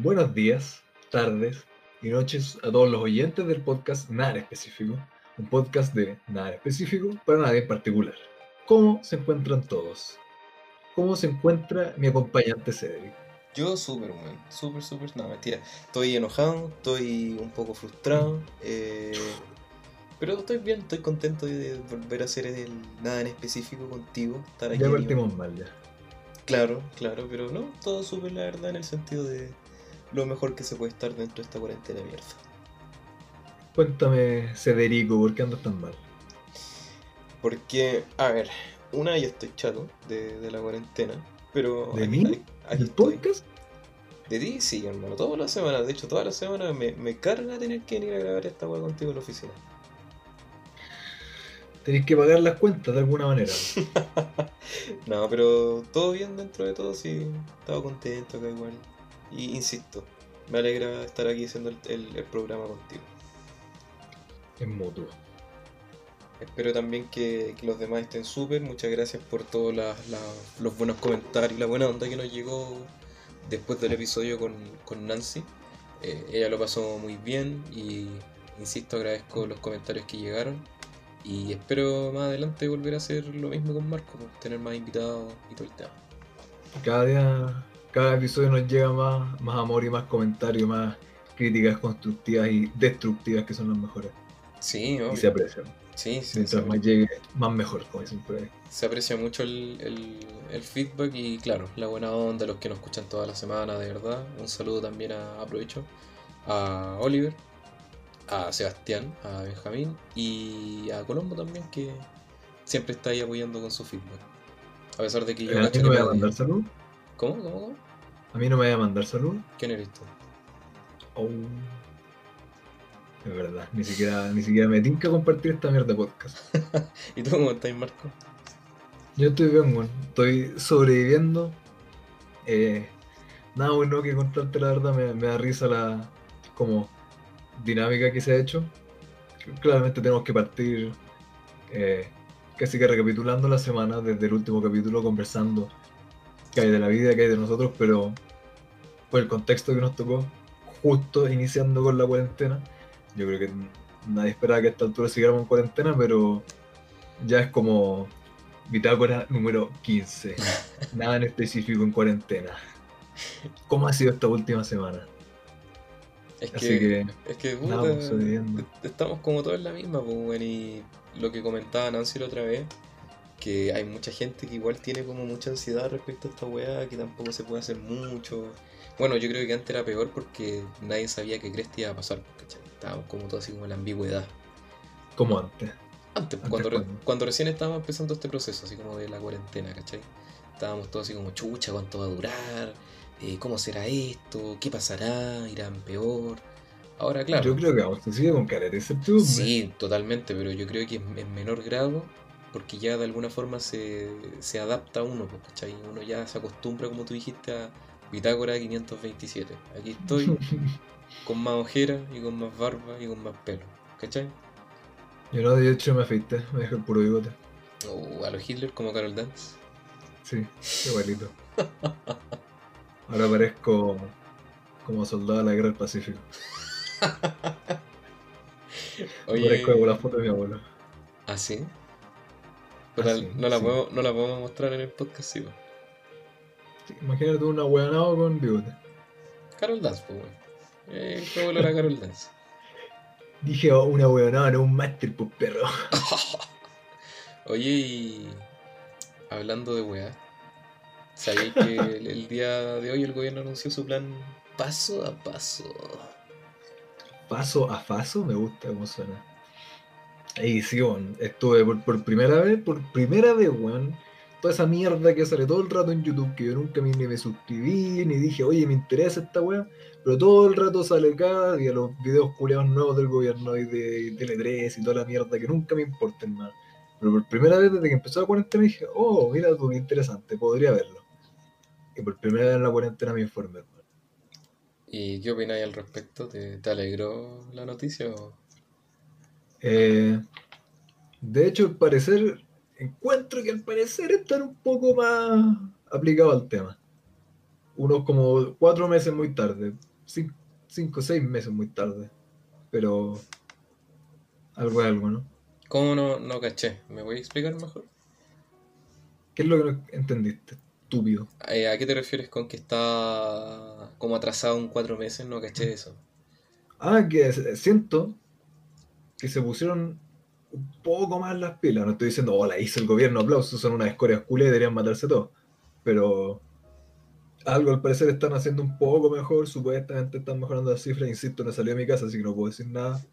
Buenos días, tardes y noches a todos los oyentes del podcast Nada en Específico, un podcast de nada en específico para nadie en particular. ¿Cómo se encuentran todos? ¿Cómo se encuentra mi acompañante Cedric? Yo súper, weón. Súper, súper. No, mentira. Estoy enojado, estoy un poco frustrado. eh, pero estoy bien, estoy contento de volver a hacer el nada en específico contigo. Estar aquí Ya partimos mal ya. Claro, claro, pero no, todo súper la verdad en el sentido de lo mejor que se puede estar dentro de esta cuarentena mierda. Cuéntame, Cederico, ¿por qué andas tan mal? Porque, a ver, una ya estoy chato de, de la cuarentena, pero ¿De aquí, mí? aquí- aquí ¿El estoy. podcast? De ti sí, hermano, todas las semanas, de hecho todas las semanas me, me carga tener que venir a grabar esta weá contigo en la oficina. Tenéis que pagar las cuentas de alguna manera. No, pero todo bien dentro de todo, sí, estaba contento acá igual. Y insisto, me alegra estar aquí haciendo el, el- el programa contigo. En mutuo. Espero también que, que los demás estén súper. Muchas gracias por todos los buenos comentarios y la buena onda que nos llegó después del episodio con, con Nancy. Eh, ella lo pasó muy bien y, insisto, agradezco los comentarios que llegaron. Y espero más adelante volver a hacer lo mismo con Marco, pues, tener más invitados y todo el tema. Cada día, cada episodio nos llega más, más amor y más comentarios, más críticas constructivas y destructivas que son las mejores. Sí, Y obvio. se aprecian. Sí, sí, Mientras más llegue, más mejor, como dicen por ahí. se aprecia mucho el, el- el feedback y claro, la buena onda, los que nos escuchan toda la semana, de verdad. Un saludo también a, aprovecho, a Oliver, a Sebastián, a Benjamín y a Colombo también, que siempre está ahí apoyando con su feedback. A pesar de que yo ¿A que me va a mandar odia. ¿Cómo? ¿Cómo? ¿Cómo? ¿A mí no me va a mandar salud? ¿Quién eres tú? Oh. Es verdad, ni siquiera, ni siquiera me tinca compartir esta mierda de podcast. ¿Y tú cómo estás, Marco? Yo estoy bien, weón. Estoy sobreviviendo. Eh, nada bueno que contarte, la verdad, me, me da risa la como dinámica que se ha hecho. Claramente tenemos que partir eh, casi que recapitulando la semana desde el último capítulo, conversando qué hay de la vida, qué hay de nosotros, pero por el contexto que nos tocó, justo iniciando con la cuarentena, yo creo que nadie esperaba que a esta altura siguiéramos en cuarentena, pero ya es como bitácora número 15. Nada en específico en cuarentena. ¿Cómo ha sido esta última semana? Es Así que, que, es que puta, pues, estamos como todos en la misma, pues, y lo que comentaba Nancy la otra vez, que hay mucha gente que igual tiene como mucha ansiedad respecto a esta weá, que tampoco se puede hacer mucho. Bueno, yo creo que antes era peor porque nadie sabía que Cresti iba a pasar, ¿cachai? Estábamos como todos así como en la ambigüedad. como antes. Antes, Antes, cuando, re- cuando recién estábamos empezando este proceso, así como de la cuarentena, ¿cachai? Estábamos todos así como, chucha, ¿cuánto va a durar? Eh, ¿Cómo será esto? ¿Qué pasará? ¿Irán peor? Ahora, claro. Yo creo que aún se sigue con careta de. Sí, totalmente, pero yo creo que en menor grado, porque ya de alguna forma se, se adapta a uno, pues, ¿cachai? Uno ya se acostumbra, como tú dijiste, a Bitácora 527. Aquí estoy con más ojeras y con más barba y con más pelo, ¿cachai? Yo no, de hecho me afeité, me dejé el puro bigote. O a los Hitler como Carol Dance. Sí, igualito. Ahora parezco como soldado de la guerra del Pacífico. Oye, Parezco como la foto de mi abuelo. ¿ah, sí? Pero Ah, sí, no, la sí. podemos, no la podemos mostrar en el podcast, sí. Sí, imagínate una hueonado con bigote. Carol Dance, pues, weón. Eh, el abuelo era Carol Dance. Dije oh, una hueonada, no un máster, pues perro. Oye, y hablando de weá, ¿sabéis que el, el día de hoy el gobierno anunció su plan paso a paso? Paso a paso, me gusta cómo suena. Ahí sí. Estuve por, primera vez, por primera vez, weón. Toda esa mierda que sale todo el rato en YouTube, que yo nunca ni me suscribí, ni dije, oye, me interesa esta weá. Pero todo el rato sale cada día los videos culeados nuevos del gobierno y de Tele3 y toda la mierda que nunca me importen más. Pero por primera vez desde que empezó la cuarentena dije, oh, mira tú, qué interesante, podría verlo. Y por primera vez en la cuarentena me informé, hermano. ¿Y qué opináis al respecto? ¿Te, te alegró la noticia o...? Eh, de hecho, al parecer, encuentro que al parecer están un poco más aplicados al tema. unos como cuatro meses muy tarde, cinco, cinco seis meses muy tarde, pero algo es algo, ¿no? ¿Cómo no, no caché? ¿Me voy a explicar mejor? ¿Qué es lo que no entendiste? Estúpido. Eh, ¿A qué te refieres con que está como atrasado en cuatro meses? No caché eso. Ah, que siento que se pusieron un poco más las pilas. No estoy diciendo, oh, la hizo el gobierno, aplausos, son unas escorias culias y deberían matarse todos. Pero algo al parecer están haciendo un poco mejor, supuestamente están mejorando las cifras, insisto, no salió de mi casa, así que no puedo decir nada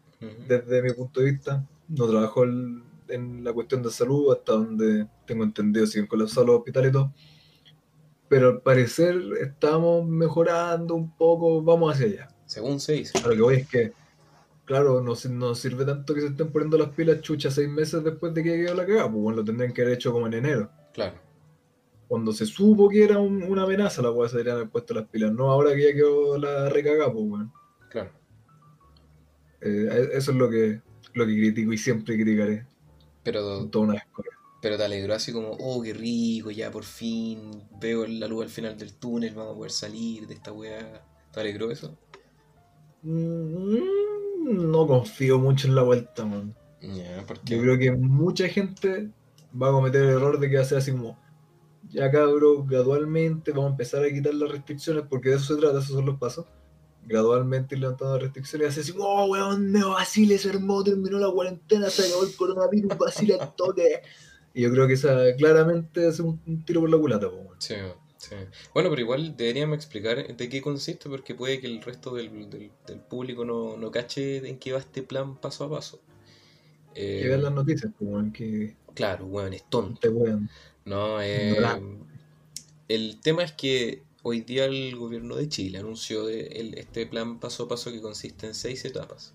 desde mi punto de vista. No trabajo el- en la cuestión de salud, hasta donde tengo entendido, siguen colapsados los hospitales y todo. Pero al parecer estamos mejorando un poco, vamos hacia allá. Según se dice. A lo que voy es que, claro, no, si- no sirve tanto que se estén poniendo las pilas chuchas seis meses después de que quedó la cagada, pues bueno, lo tendrían que haber hecho como en enero. Claro. Cuando se supo que era un- una amenaza, la weá se deberían haber puesto las pilas. No ahora que ya quedó la recagada, pues bueno. Claro. Eh, eso es lo que, lo que critico y siempre criticaré. Pero, toda una pero te alegró así como, oh, qué rico, ya por fin veo la luz al final del túnel, vamos a poder salir de esta weá. ¿Te alegró eso? Mm, No confío mucho en la vuelta, man. Ya, ¿por Yo creo que mucha gente va a cometer el error de que va a ser así como, ya cabros, gradualmente vamos a empezar a quitar las restricciones, porque de eso se trata, esos son los pasos. Gradualmente ir levantando las restricciones y así, así, oh, weón, me vacile, se armó, terminó la cuarentena, se acabó el coronavirus, vacila el toque. Y yo creo que esa claramente es un, un tiro por la culata, po. Sí, sí. Bueno, pero igual deberíamos explicar de qué consiste, porque puede que el resto del, del- del público no, no cache en qué va este plan paso a paso. Eh, Que vean las noticias, po, weón, que claro, weón, es tonto. No, eh, Ignorante. el tema es que hoy día el gobierno de Chile anunció de- el- este plan paso a paso que consiste en seis etapas.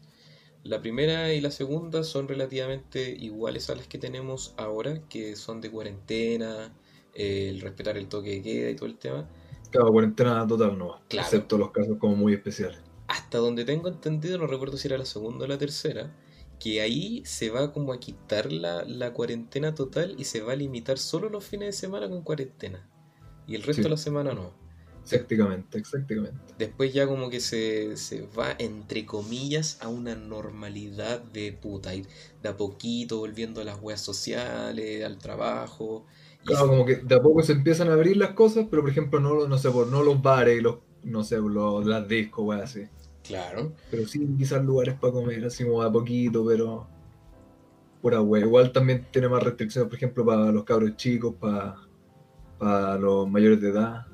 La primera y la segunda son relativamente iguales a las que tenemos ahora, que son de cuarentena, eh, el respetar el toque de queda y todo el tema. Claro, cuarentena total no, Claro. excepto los casos como muy especiales. Hasta donde tengo entendido, no recuerdo si era la segunda o la tercera, que ahí se va como a quitar la, la cuarentena total y se va a limitar solo los fines de semana con cuarentena. Y el resto Sí. de la semana no. Exactamente, exactamente. Después ya como que se, se va, entre comillas, a una normalidad de puta, ir de a poquito volviendo a las weas sociales, al trabajo. Claro, como que de a poco se empiezan a abrir las cosas, pero por ejemplo, no, no sé, por no los bares y los, no sé, los, las discos, weas así. claro, Pero sí, quizás lugares para comer, así como a poquito, pero. Pura wea. Igual también tiene más restricciones, por ejemplo, para los cabros chicos, para, para los mayores de edad,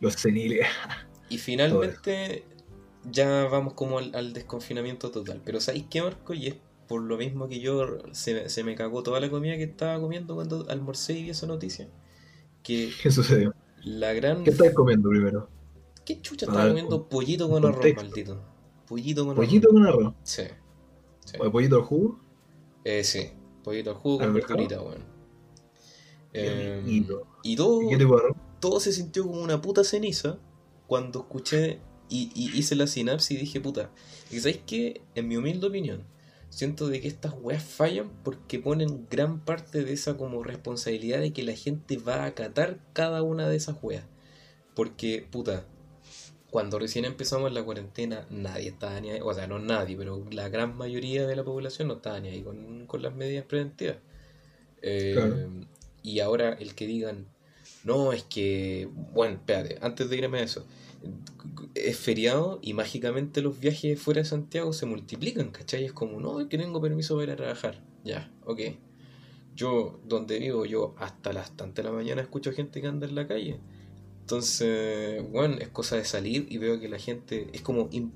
los seniles. y finalmente ya vamos como al, al desconfinamiento total. Pero ¿sabéis qué, Marco? Y es por lo mismo que yo se, se me cagó toda la comida que estaba comiendo cuando almorcé y vi esa noticia. Que ¿Qué sucedió? la gran... ¿Qué estáis comiendo primero? ¿Qué chucha estaba comiendo? con- Pollito con arroz, maldito. Pollito con ¿Pollito arroz. con arroz? Sí. sí. ¿O pollito al jugo? Eh, sí, pollito al jugo con verdurita, weón. Eh, riquito. y todo, ¿Y arroz? todo se sintió como una puta ceniza cuando escuché y, y hice la sinapsis y dije, puta, y ¿sabéis qué? En mi humilde opinión, siento de que estas weas fallan porque ponen gran parte de esa como responsabilidad de que la gente va a acatar cada una de esas weas. Porque, puta, cuando recién empezamos la cuarentena, nadie estaba ni ahí, o sea, no nadie, pero la gran mayoría de la población no estaba ni ahí con, con las medidas preventivas. Eh, Claro. Y ahora el que digan, no, es que, bueno, espérate, antes de irme a eso, es feriado y mágicamente los viajes fuera de Santiago se multiplican, ¿cachai? Es como, no, es que tengo permiso para ir a trabajar. Ya, ok. Yo, donde vivo, yo hasta las tantas de la mañana escucho gente que anda en la calle. Entonces, bueno, es cosa de salir y veo que la gente es como im-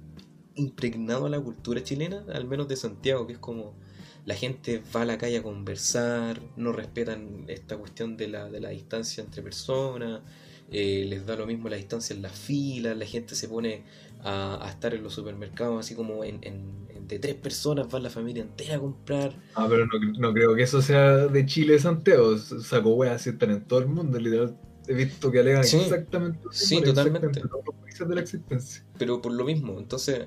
impregnado a la cultura chilena, al menos de Santiago, que es como la gente va a la calle a conversar, no respetan esta cuestión de la, de la distancia entre personas, eh, les da lo mismo la distancia en las filas, la gente se pone a, a estar en los supermercados así como en, en- en- de tres personas va la familia entera a comprar. Ah, pero no, no creo que eso sea de Chile Santiago. Saco weas así están en todo el mundo, literal. He visto que alegan Sí, exactamente sí, en totalmente. exactamente los países de la existencia. Pero por lo mismo, entonces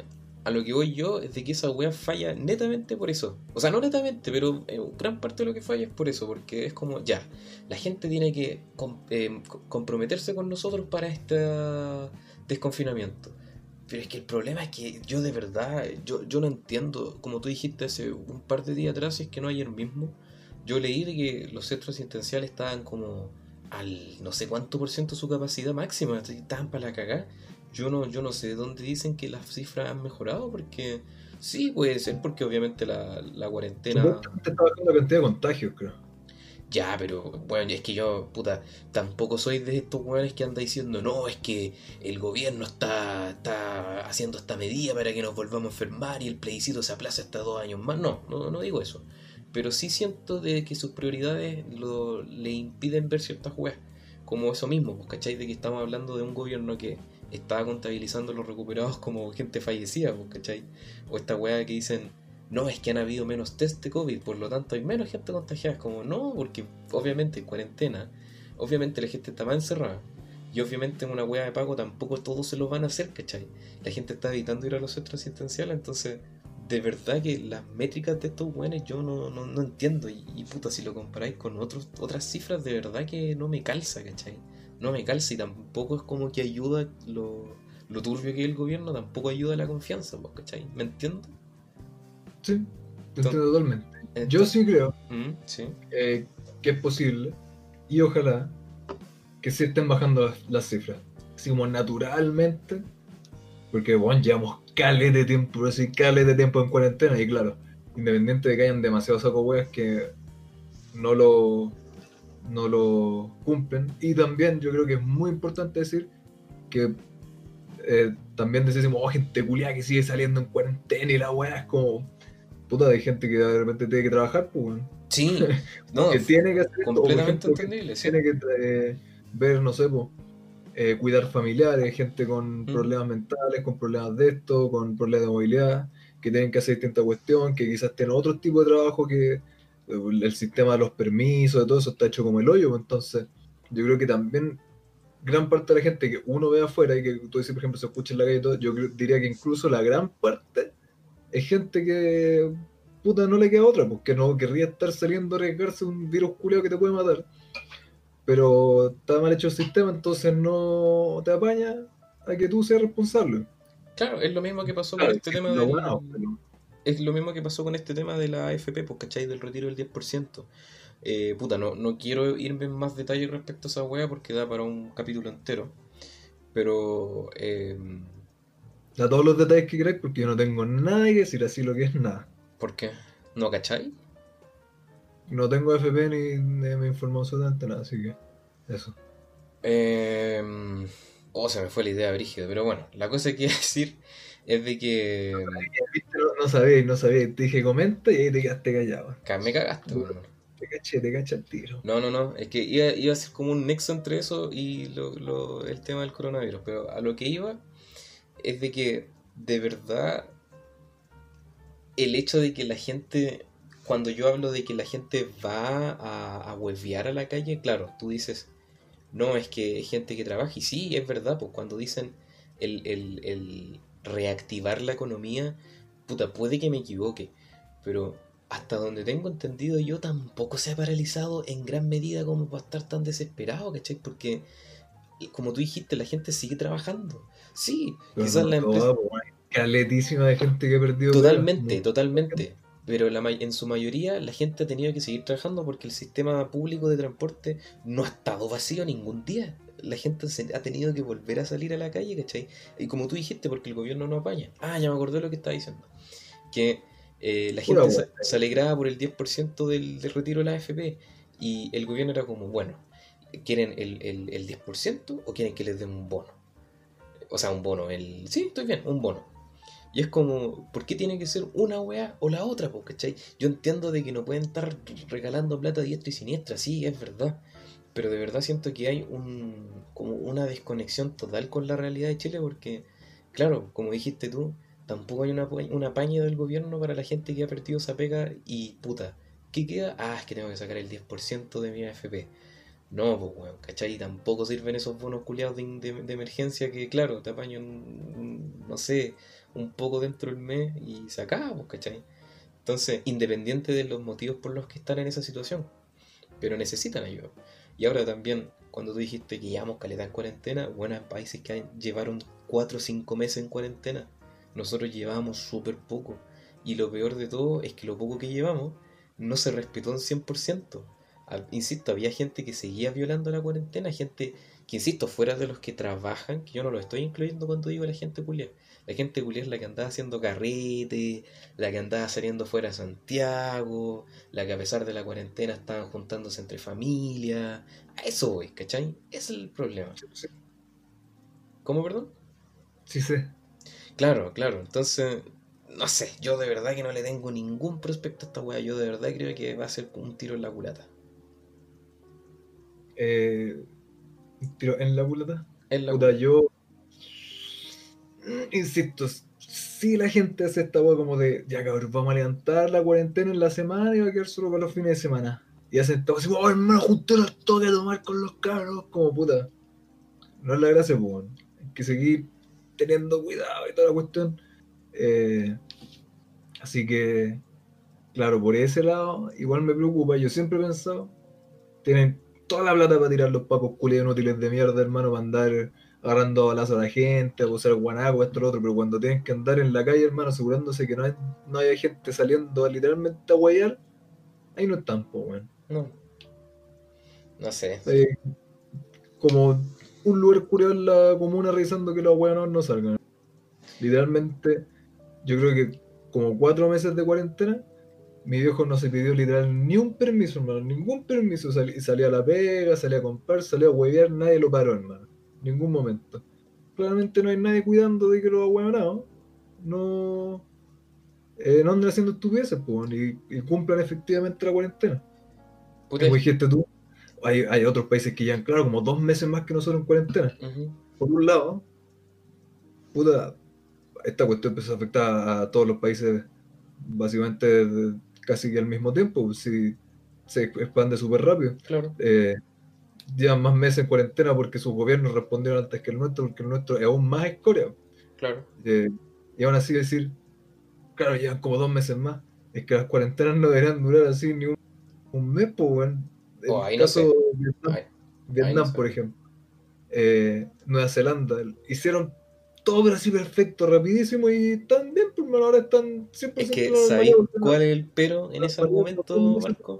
a lo que voy yo es de que esa weá falla netamente por eso. O sea, no netamente, pero eh, gran parte de lo que falla es por eso, porque es como, ya, la gente tiene que eh, comprometerse con nosotros para este desconfinamiento. Pero es que el problema es que yo de verdad, yo, yo no entiendo, como tú dijiste hace un par de días atrás, es que no ayer mismo, yo leí de que los centros asistenciales estaban como al no sé cuánto por ciento de su capacidad máxima, estaban para la cagada yo no, yo no sé de dónde dicen que las cifras han mejorado, porque sí, puede ser porque obviamente la, la cuarentena... bajando la cantidad de contagios, creo. Ya, pero bueno, es que yo, puta, tampoco soy de estos weones que anda diciendo, no, es que el gobierno está, está haciendo esta medida para que nos volvamos a enfermar y el plebiscito se aplace hasta dos años más. No, no, no digo eso. Pero sí siento de que sus prioridades lo, le impiden ver ciertas weas. Como eso mismo, pues, ¿cachai? De que estamos hablando de un gobierno que estaba contabilizando los recuperados como gente fallecida, pues, ¿cachai? O esta weá que dicen, no, es que han habido menos test de COVID, por lo tanto hay menos gente contagiada. Como, no, porque obviamente en cuarentena, obviamente la gente está más encerrada. Y obviamente en una weá de pago tampoco todos se lo van a hacer, ¿cachai? La gente está evitando ir a los centros asistenciales, entonces de verdad que las métricas de estos weones yo no, no, entiendo. Y, y, puta, si lo comparáis con otros, otras cifras, de verdad que no me calza, ¿cachai? No me calza y tampoco es como que ayuda lo, lo turbio que es el gobierno, tampoco ayuda a la confianza, ¿cachai? ¿Me entiendo? Sí, te entiendo totalmente. Yo sí creo mm, que es posible y ojalá que se estén bajando las, cifras, así como naturalmente, porque bueno, llevamos cale de tiempo, así cale de tiempo en cuarentena y claro, independiente de que hayan demasiados saco que no lo no lo cumplen. Y también yo creo que es muy importante decir que eh, también decimos, oh, gente culiada que sigue saliendo en cuarentena y la weá es como puta de gente que de repente tiene que trabajar, pues. Sí, no, que tiene que hacer completamente entendible. Tiene que eh, ver, no sé, pues, cuidar familiares, gente con mm. problemas mentales, con problemas de esto, con problemas de movilidad, que tienen que hacer distinta cuestión, que quizás tienen otro tipo de trabajo que el sistema de los permisos, de todo eso está hecho como el hoyo, pues, entonces yo creo que también gran parte de la gente que uno ve afuera y que tú dices, por ejemplo, se escucha en la calle y todo, yo diría que incluso la gran parte es gente que puta no le queda otra, porque no querría estar saliendo a arriesgarse un virus culiado que te puede matar. Pero está mal hecho el sistema, entonces no te apaña a que tú seas responsable. Claro, es lo mismo que pasó con este tema de es lo mismo que pasó con este tema de la AFP, pues, ¿cachai? Del retiro del 10%. Eh, puta, no, no quiero irme en más detalle respecto a esa wea porque da para un capítulo entero. Pero... Eh, da todos los detalles que queráis porque yo no tengo nada que decir así lo que es nada. ¿Por qué? ¿No cachai? No tengo AFP ni, me informó absolutamente nada, así que eso. Eh, oh, se me fue la idea, Brígido. Pero bueno, la cosa que quiero decir es de que. No, sabía, no sabía. Te dije comenta y ahí te quedaste callado. Me cagaste, Te caché, te caché el tiro. No, no, no. Es que iba, iba a ser como un nexo entre eso y lo, lo, el tema del coronavirus. Pero a lo que iba es de que, de verdad, el hecho de que la gente. Cuando yo hablo de que la gente va a, a huevear a la calle, claro, tú dices, no, es que hay gente que trabaja. Y sí, es verdad, pues cuando dicen el, el, el reactivar la economía, puta, puede que me equivoque, pero hasta donde tengo entendido yo tampoco se ha paralizado en gran medida como para estar tan desesperado, ¿cachai? Porque, como tú dijiste, la gente sigue trabajando. Sí, quizás la empresa... Caletísima de gente que ha perdido... Totalmente, totalmente. Pero la, en su mayoría la gente ha tenido que seguir trabajando porque el sistema público de transporte no ha estado vacío ningún día la gente se ha tenido que volver a salir a la calle, ¿cachai? Y como tú dijiste, porque el gobierno no apaña. Ah, ya me acordé de lo que estaba diciendo. Que eh, la gente se, alegraba por el 10% del, del, retiro de la AFP y el gobierno era como, bueno, ¿quieren el, el, 10% o quieren que les den un bono? O sea, un bono, el... Sí, estoy bien, un bono. Y es como, ¿por qué tiene que ser una weá o la otra? ¿cachai? Yo entiendo de que no pueden estar regalando plata diestra y siniestra, sí, es verdad pero de verdad siento que hay un, como una desconexión total con la realidad de Chile porque, claro, como dijiste tú, tampoco hay una, una paña del gobierno para la gente que ha perdido esa pega y puta, ¿qué queda? Ah, es que tengo que sacar el 10% de mi AFP. No, pues weón, ¿cachai? Tampoco sirven esos bonos culiados de, de, emergencia que, claro, te apañan, no sé, un poco dentro del mes y se acaba, pues, ¿cachai? Entonces, independiente de los motivos por los que están en esa situación, pero necesitan ayuda. Y ahora también, cuando tú dijiste que llevamos calidad en cuarentena, bueno, países que llevaron 4 o 5 meses en cuarentena. Nosotros llevamos súper poco. Y lo peor de todo es que lo poco que llevamos no se respetó en 100%. Insisto, había gente que seguía violando la cuarentena, gente que, insisto, fuera de los que trabajan, que yo no lo estoy incluyendo cuando digo la gente culia. La gente culia es la que andaba haciendo carrete, la que andaba saliendo fuera de Santiago, la que a pesar de la cuarentena estaban juntándose entre familias. A eso voy, ¿cachai? Ese es el problema. ¿Cómo, perdón? Sí, sí. Claro, claro. Entonces, no sé, yo de verdad que no le tengo ningún prospecto a esta weá. Yo de verdad creo que va a ser un tiro en la culata. Eh, ¿Un tiro en la culata? En la Puta, yo. Insisto, si la gente hace esta weá como de, ya cabrón, vamos a levantar la cuarentena en la semana y va a quedar solo para los fines de semana. Y hacen esto así, oh hermano, junté los toques a tomar con los cabros, como puta. No es la gracia, pues, hay que seguir teniendo cuidado y toda la cuestión. Eh, así que, claro, por ese lado, igual me preocupa. Yo siempre he pensado, tienen toda la plata para tirar los pacos culiados inútiles de mierda, hermano, para andar agarrando balazos a la gente, a usar guanaco, esto, lo otro, pero cuando tienen que andar en la calle, hermano, asegurándose que no hay, no haya gente saliendo literalmente a guayar, ahí no están, pues, No. No sé. como un lugar curioso en la comuna revisando que los hueonos no salgan. Literalmente, yo creo que como cuatro meses de cuarentena, mi viejo no se pidió literal ni un permiso, hermano, ningún permiso. salía a la pega, salía a comprar, salía a huevear, nadie lo paró, hermano. Ningún momento. Claramente no hay nadie cuidando de que los hueonados no, eh, no anden haciendo estupideces, pues, y, cumplan efectivamente la cuarentena. Como dijiste tú, hay, otros países que llevan, claro, como dos meses más que nosotros en cuarentena. Por un lado, puta, esta cuestión empezó a afectar a todos los países básicamente casi que al mismo tiempo, si se expande súper rápido. Claro. Eh, llevan más meses en cuarentena porque sus gobiernos respondieron antes que el nuestro, porque el nuestro es aún más escoria. Claro. Eh, y aún así decir, claro, llevan como dos meses más. Es que las cuarentenas no deberían durar así ni un, mes, pues, Oh, en el caso de Vietnam, por ejemplo, eh, Nueva Zelanda, hicieron todo así perfecto, rapidísimo y también, pues ahora están siempre. Es que, ¿sabéis cuál es el pero en ese argumento, Marco?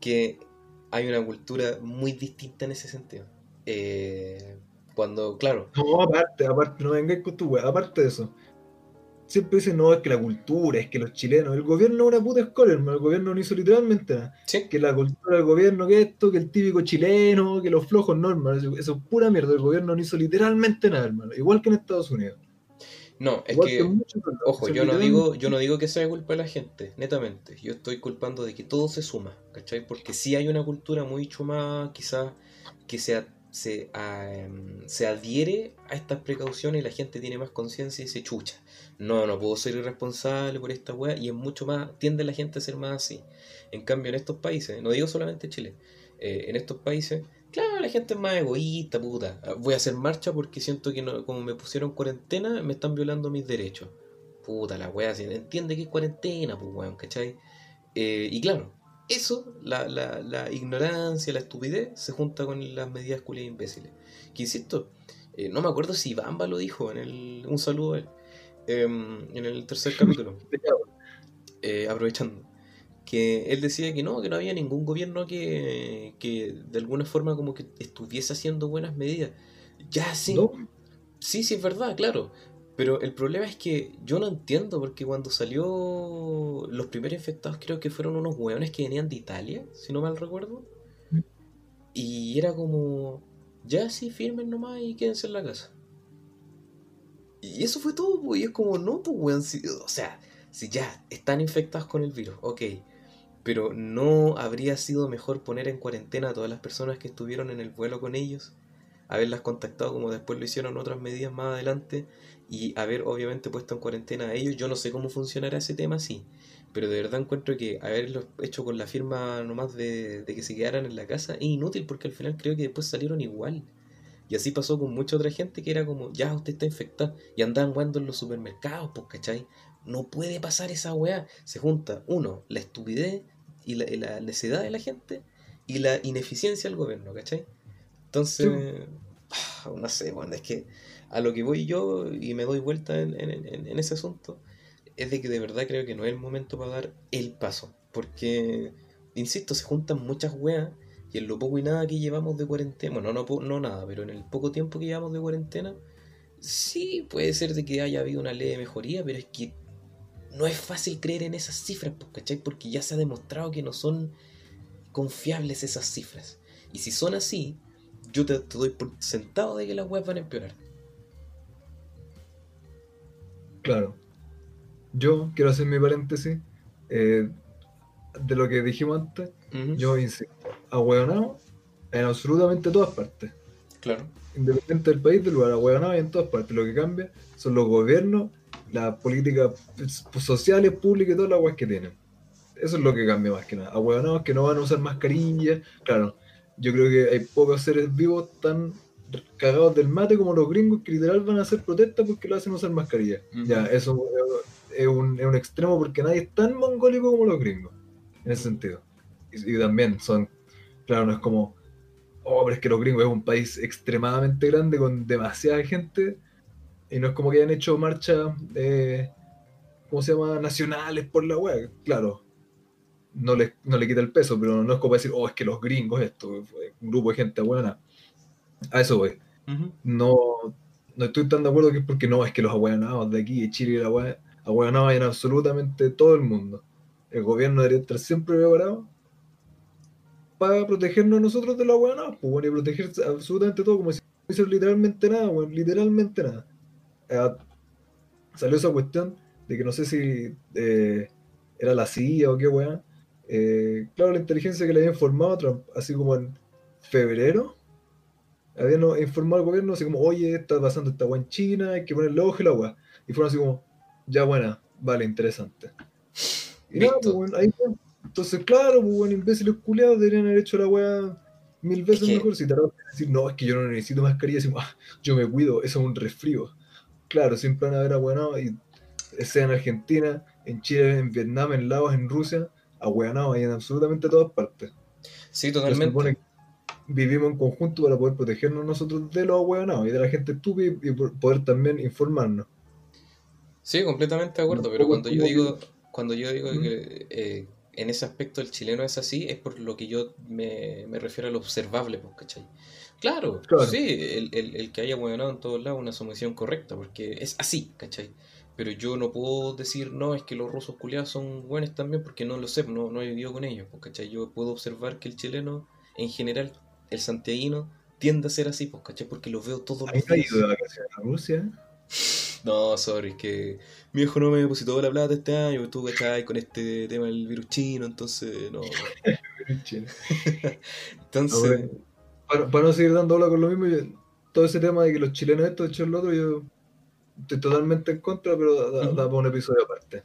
Que hay una cultura muy distinta en ese sentido. Eh, cuando, claro. No, aparte, aparte, no vengáis con tu wea, aparte de eso siempre dicen, no, es que la cultura, es que los chilenos, el gobierno es una puta escuela, el gobierno no hizo literalmente nada. Que la cultura del gobierno, que esto, que el típico chileno, que los flojos, no, hermano, eso, es pura mierda, el gobierno no hizo literalmente nada, hermano, igual que en Estados Unidos. No, es que, ojo, yo no, digo, yo no digo que sea culpa de la gente, netamente. Yo estoy culpando de que todo se suma, ¿cachai? Porque sí hay una cultura mucho más, quizás, que sea se, em, se adhiere a estas precauciones y la gente tiene más conciencia y se chucha. No, no puedo ser irresponsable por esta weá y es mucho más, tiende la gente a ser más así. En cambio, en estos países, no digo solamente Chile, eh, en estos países, la gente es más egoísta, puta. Voy a hacer marcha porque siento que no, como me pusieron cuarentena, me están violando mis derechos. Puta la weá, entiende que es cuarentena, pues weón, ¿cachai? Eh, y claro, eso, la, la, la, ignorancia, la estupidez, se junta con las medidas culiadas imbéciles. Que insisto, eh, no me acuerdo si Bamba lo dijo en el. Un saludo a él. Em, en el tercer capítulo. Eh, aprovechando. Que él decía que no, que no había ningún gobierno que, que de alguna forma como que estuviese haciendo buenas medidas. Ya sí. Sí, sí, es verdad, claro. Pero el problema es que yo no entiendo, porque cuando salió los primeros infectados creo que fueron unos hueones que venían de Italia, si no mal recuerdo. Y era como, ya sí, firmen nomás y quédense en la casa. Y eso fue todo, pues, y es como, no, pues, weón, o sea, si ya están infectados con el virus, ok. Pero no habría sido mejor poner en cuarentena a todas las personas que estuvieron en el vuelo con ellos, haberlas contactado como después lo hicieron otras medidas más adelante y haber obviamente puesto en cuarentena a ellos. Yo no sé cómo funcionará ese tema, sí, pero de verdad encuentro que haberlo hecho con la firma nomás de, de que se quedaran en la casa es inútil porque al final creo que después salieron igual. Y así pasó con mucha otra gente que era como, ya usted está infectado. Y andaban jugando en los supermercados, pues, ¿cachai? No puede pasar esa weá. Se junta, uno, la estupidez y la, la necedad de la gente y la ineficiencia del gobierno, ¿cachai? Entonces, ah, no sé, bueno, es que a lo que voy yo y me doy vuelta en, en, ese asunto es de que de verdad creo que no es el momento para dar el paso. Porque, insisto, se juntan muchas weas y en lo poco y nada que llevamos de cuarentena, bueno, no, no nada, pero en el poco tiempo que llevamos de cuarentena, sí puede ser de que haya habido una leve mejoría, pero es que no es fácil creer en esas cifras, pues, ¿cachai? Porque ya se ha demostrado que no son confiables esas cifras. Y si son así, yo te, doy por sentado de que las webs van a empeorar. Claro. Yo quiero hacer mi paréntesis eh, de lo que dijimos antes. Yo insisto, ahueonado en absolutamente todas partes. Claro. Independiente del país, del lugar, ahueonado en todas partes. Lo que cambia son los gobiernos, las políticas sociales, públicas y todas las weas que tienen. Eso es lo que cambia más que nada. Ahueonados que no van a usar mascarillas. Claro, yo creo que hay pocos seres vivos tan cagados del mate como los gringos que literal van a hacer protestas porque lo hacen usar mascarilla. Ya, eso es un, es un, extremo porque nadie es tan mongólico como los gringos, en ese sentido. Y, también son, claro, no es como, oh, pero es que los gringos es un país extremadamente grande con demasiada gente y no es como que hayan hecho marchas, eh, ¿cómo se llama?, nacionales por la web. Claro, no le, no le quita el peso, pero no es como decir, oh, es que los gringos, esto, un grupo de gente buena. A eso voy. No no estoy tan de acuerdo que es porque no, es que los abuenados de aquí, de Chile y la wea, abuenados en absolutamente todo el mundo. El gobierno debería estar siempre preparado para protegernos a nosotros de los abuenados, pues bueno, y proteger absolutamente todo, como si no hiciera literalmente nada, bueno, literalmente nada. Eh, salió esa cuestión de que no sé si eh, era la CIA o qué weá, eh, claro, la inteligencia que le había informado a Trump, así como en febrero, había informado al gobierno, así como, oye, está pasando esta weá en China, hay que ponerle ojo y la weá. Y fueron así como, ya buena, vale, interesante. Y nada, pues bueno, ahí Entonces, claro, pues bueno, imbéciles culiados deberían haber hecho la weá mil veces mejor. Si te decir, no, es que yo no necesito mascarilla, ah, yo me cuido, eso es un resfrío. Claro, siempre van a haber abuenados, y sea en Argentina, en Chile, en Vietnam, en Laos, en Rusia, ahueonados ahí en absolutamente todas partes. Sí, totalmente. vivimos en conjunto para poder protegernos nosotros de los ahueonados y de la gente estúpida y poder también informarnos. Sí, completamente de acuerdo, pero cuando yo digo, cuando yo digo que eh, en ese aspecto el chileno es así, es por lo que yo me, refiero a lo observable, pues, ¿cachai? Claro, sí, el, el, el, que haya ahueonado en todos lados es una sumisión correcta, porque es así, ¿cachai? Pero yo no puedo decir, no, es que los rusos culiados son buenos también porque no lo sé, no, no he vivido con ellos. Pues, ¿cachai? Yo puedo observar que el chileno, en general, el santiaguino, tiende a ser así, pues, ¿cachai? Porque lo veo todos los días. ido de vacaciones a Rusia? No, sorry, que mi hijo no me depositó la plata este año, tú, ¿cachai? Con este tema del virus chino, entonces, no. entonces... Para, para, no seguir dando habla con lo mismo, todo ese tema de que los chilenos esto, hecho el otro, yo estoy totalmente en contra, pero da, para un episodio aparte.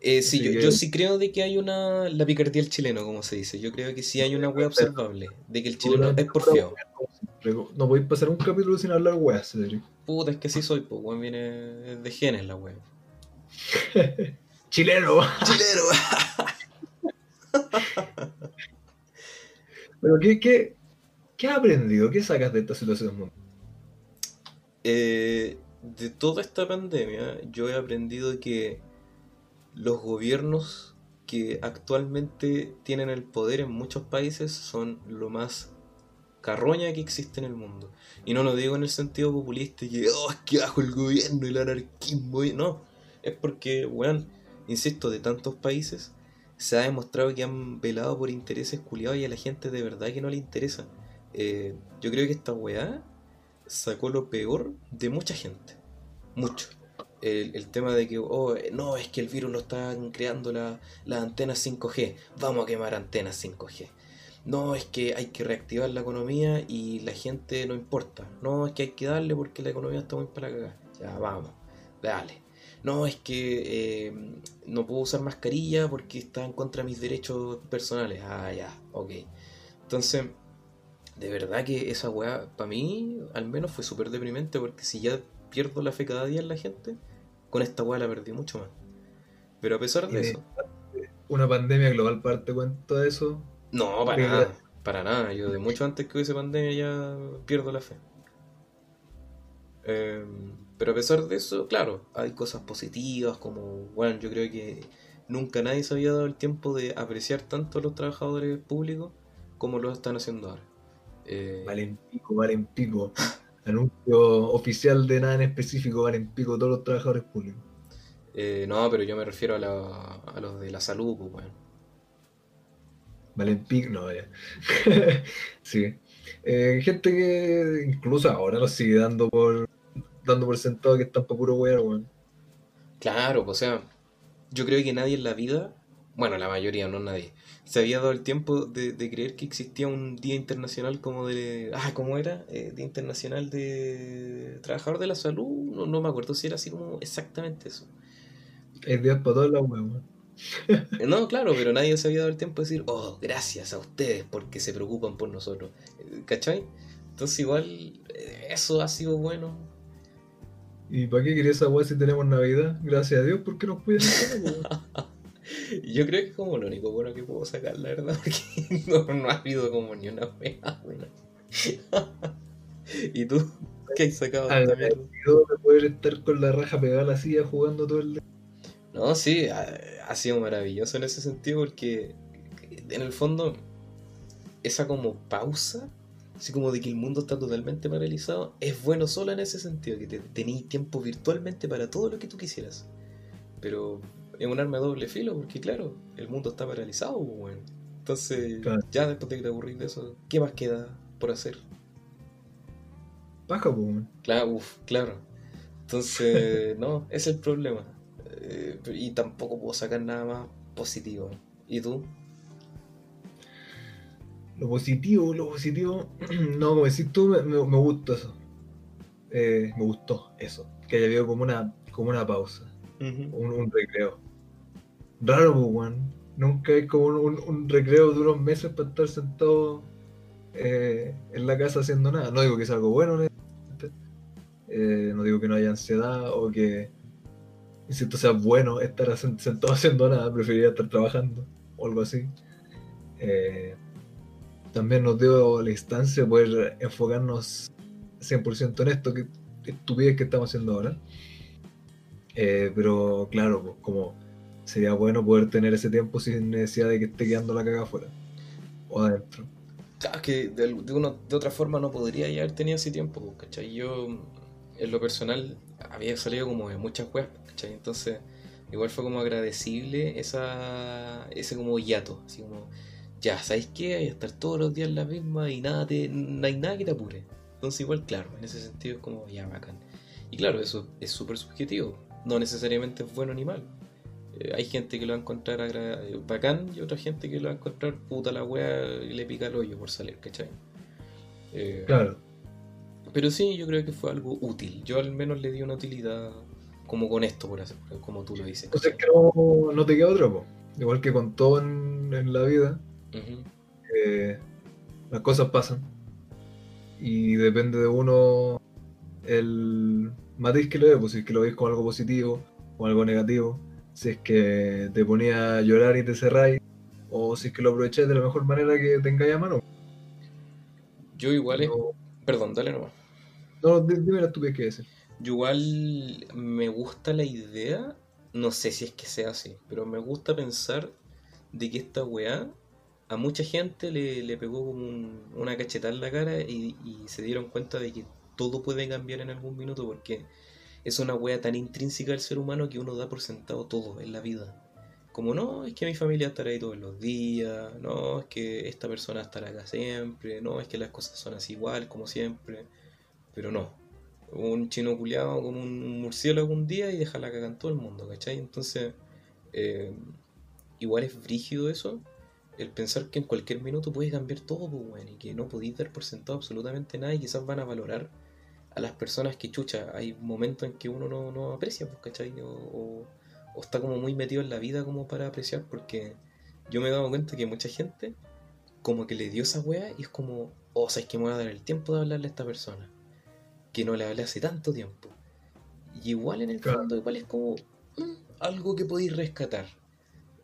Eh, sí, yo, yo, sí creo de que hay una. La picardía del chileno, como se dice. Yo creo que sí hay una wea observable. De que el chileno es porfiado. No podéis pasar un capítulo sin hablar weas, serio. Puta, es que sí soy, pues, weón, viene de genes la wea. Chileno. Chileno. Pero, ¿qué, qué, ¿qué has aprendido? ¿Qué sacas de esta situación? Eh, de toda esta pandemia yo he aprendido que los gobiernos que actualmente tienen el poder en muchos países son lo más carroña que existe en el mundo. Y no lo digo en el sentido populista que, oh, es que bajo el gobierno y el anarquismo. No, es porque, bueno, insisto, de tantos países se ha demostrado que han velado por intereses culiados y a la gente de verdad que no le interesa. Eh, yo creo que esta weá sacó lo peor de mucha gente. Mucho. El, tema de que, oh, no, es que el virus lo están creando las la antenas 5G. Vamos a quemar antenas 5G. No, es que hay que reactivar la economía y la gente no importa. No, es que hay que darle porque la economía está muy para cagar. Ya, vamos, dale. No, es que eh, no puedo usar mascarilla porque está en contra de mis derechos personales. Ah, ya, ok. Entonces, de verdad que esa weá, para mí, al menos fue súper deprimente, porque si ya pierdo la fe cada día en la gente, con esta weá la perdí mucho más. Pero a pesar de, eso. Una pandemia global parte cuento de eso. No, para nada. Para nada. Yo de mucho antes que hubiese pandemia ya pierdo la fe. Em, pero a pesar de eso, claro, hay cosas positivas como, bueno, yo creo que nunca nadie se había dado el tiempo de apreciar tanto a los trabajadores públicos como lo están haciendo ahora. Eh... Valen pico, valen pico. Anuncio oficial de nada en específico, valen pico todos los trabajadores públicos. Eh, no, pero yo me refiero a, a los de la salud, pues, bueno. Valen pico, no, ya. sí. Eh, gente que incluso ahora lo sigue dando por dando por sentado que están para puro weón, weón. Claro, o sea, yo creo que nadie en la vida, bueno, la mayoría, no nadie, se había dado el tiempo de, creer que existía un día internacional como de. Ah, ¿cómo era? Eh, día internacional de trabajador de la salud. No, no me acuerdo si era así como exactamente eso. El día para todos los weón. No, claro, pero nadie se había dado el tiempo de decir, oh, gracias a ustedes porque se preocupan por nosotros. ¿Cachai? Entonces igual eh, eso ha sido bueno ¿Y para qué quería esa weá si tenemos Navidad? Gracias a Dios porque nos cuidan. Yo creo que es como lo único bueno que puedo sacar, la verdad, porque no, ha habido como ni una wea buena. ¿Y tú? ¿Qué has sacado? de poder estar con la raja pegada a la silla jugando todo el día. No, sí, ha sido maravilloso en ese sentido porque en el fondo esa como pausa así como de que el mundo está totalmente paralizado, es bueno solo en ese sentido, que te, tenéis tiempo virtualmente para todo lo que tú quisieras. Pero es un arma de doble filo, porque claro, el mundo está paralizado, pues, bueno. Entonces, ya después de que te aburrís de eso, ¿qué más queda por hacer? Baja, pues, Claro, uf, claro. Entonces, no, ese es el problema. Eh, y tampoco puedo sacar nada más positivo. ¿Y tú? Lo positivo, lo positivo, no, como decís tú, me, me, gustó eso. Eh, me gustó eso. Que haya habido como una, como una pausa, un, recreo. Raro, pues, Nunca hay como un, recreo de unos meses para estar sentado eh, en la casa haciendo nada. No digo que sea algo bueno, eh, no digo que no haya ansiedad o que, insisto, sea bueno estar sentado haciendo nada. Preferiría estar trabajando o algo así. Eh, también nos dio la instancia de poder enfocarnos 100% en esto, que estupidez que estamos haciendo ahora. Eh, pero claro, pues, como sería bueno poder tener ese tiempo sin necesidad de que esté quedando la caga afuera o adentro. Claro, que de, de, otra forma no podría ya haber tenido ese tiempo, pues, ¿cachai? Yo, en lo personal, había salido como de muchas webs, ¿cachai? Entonces, igual fue como agradecible esa, ese como hiato, así como ya, ¿sabéis qué? Hay que estar todos los días en la misma y nada te, no hay nada que te apure. Entonces igual, claro, en ese sentido es como, ya, bacán. Y claro, eso es súper subjetivo. No necesariamente es bueno ni mal. Eh, hay gente que lo va a encontrar bacán y otra gente que lo va a encontrar puta la wea y le pica el hoyo por salir, ¿cachai? Eh, claro. Pero sí, yo creo que fue algo útil. Yo al menos le di una utilidad como con esto, por hacer, como tú lo dices. Entonces que no, no te queda otro, igual que con todo en la vida eh, las cosas pasan y depende de uno el matiz que lo ve, pues si es que lo veis como algo positivo o algo negativo, si es que te ponía a llorar y te cerráis, o si es que lo aprovecháis de la mejor manera que tengáis a mano. Yo igual es... Perdón, dale nomás. No, dime la que decir. Yo igual me gusta la idea, no sé si es que sea así, pero me gusta pensar de que esta weá a mucha gente le, pegó como una cachetada en la cara y, se dieron cuenta de que todo puede cambiar en algún minuto porque es una wea tan intrínseca al ser humano que uno da por sentado todo en la vida. Como no, es que mi familia estará ahí todos los días, no, es que esta persona estará acá siempre, no, es que las cosas son así igual como siempre, pero no. Un chino culiado como un murciélago un día y deja la en todo el mundo, ¿cachai? Entonces, eh, igual es frígido eso, el pensar que en cualquier minuto puede cambiar todo, pues, y que no podéis dar por sentado absolutamente nada y quizás van a valorar a las personas que chucha. Hay momentos en que uno no, aprecia, pues, ¿cachai? O, está como muy metido en la vida como para apreciar, porque yo me he dado cuenta que mucha gente como que le dio esa weá y es como, oh, sabes que me voy a dar el tiempo de hablarle a esta persona. Que no le hablé hace tanto tiempo. Y igual en el Claro. fondo, igual es como mm, algo que podéis rescatar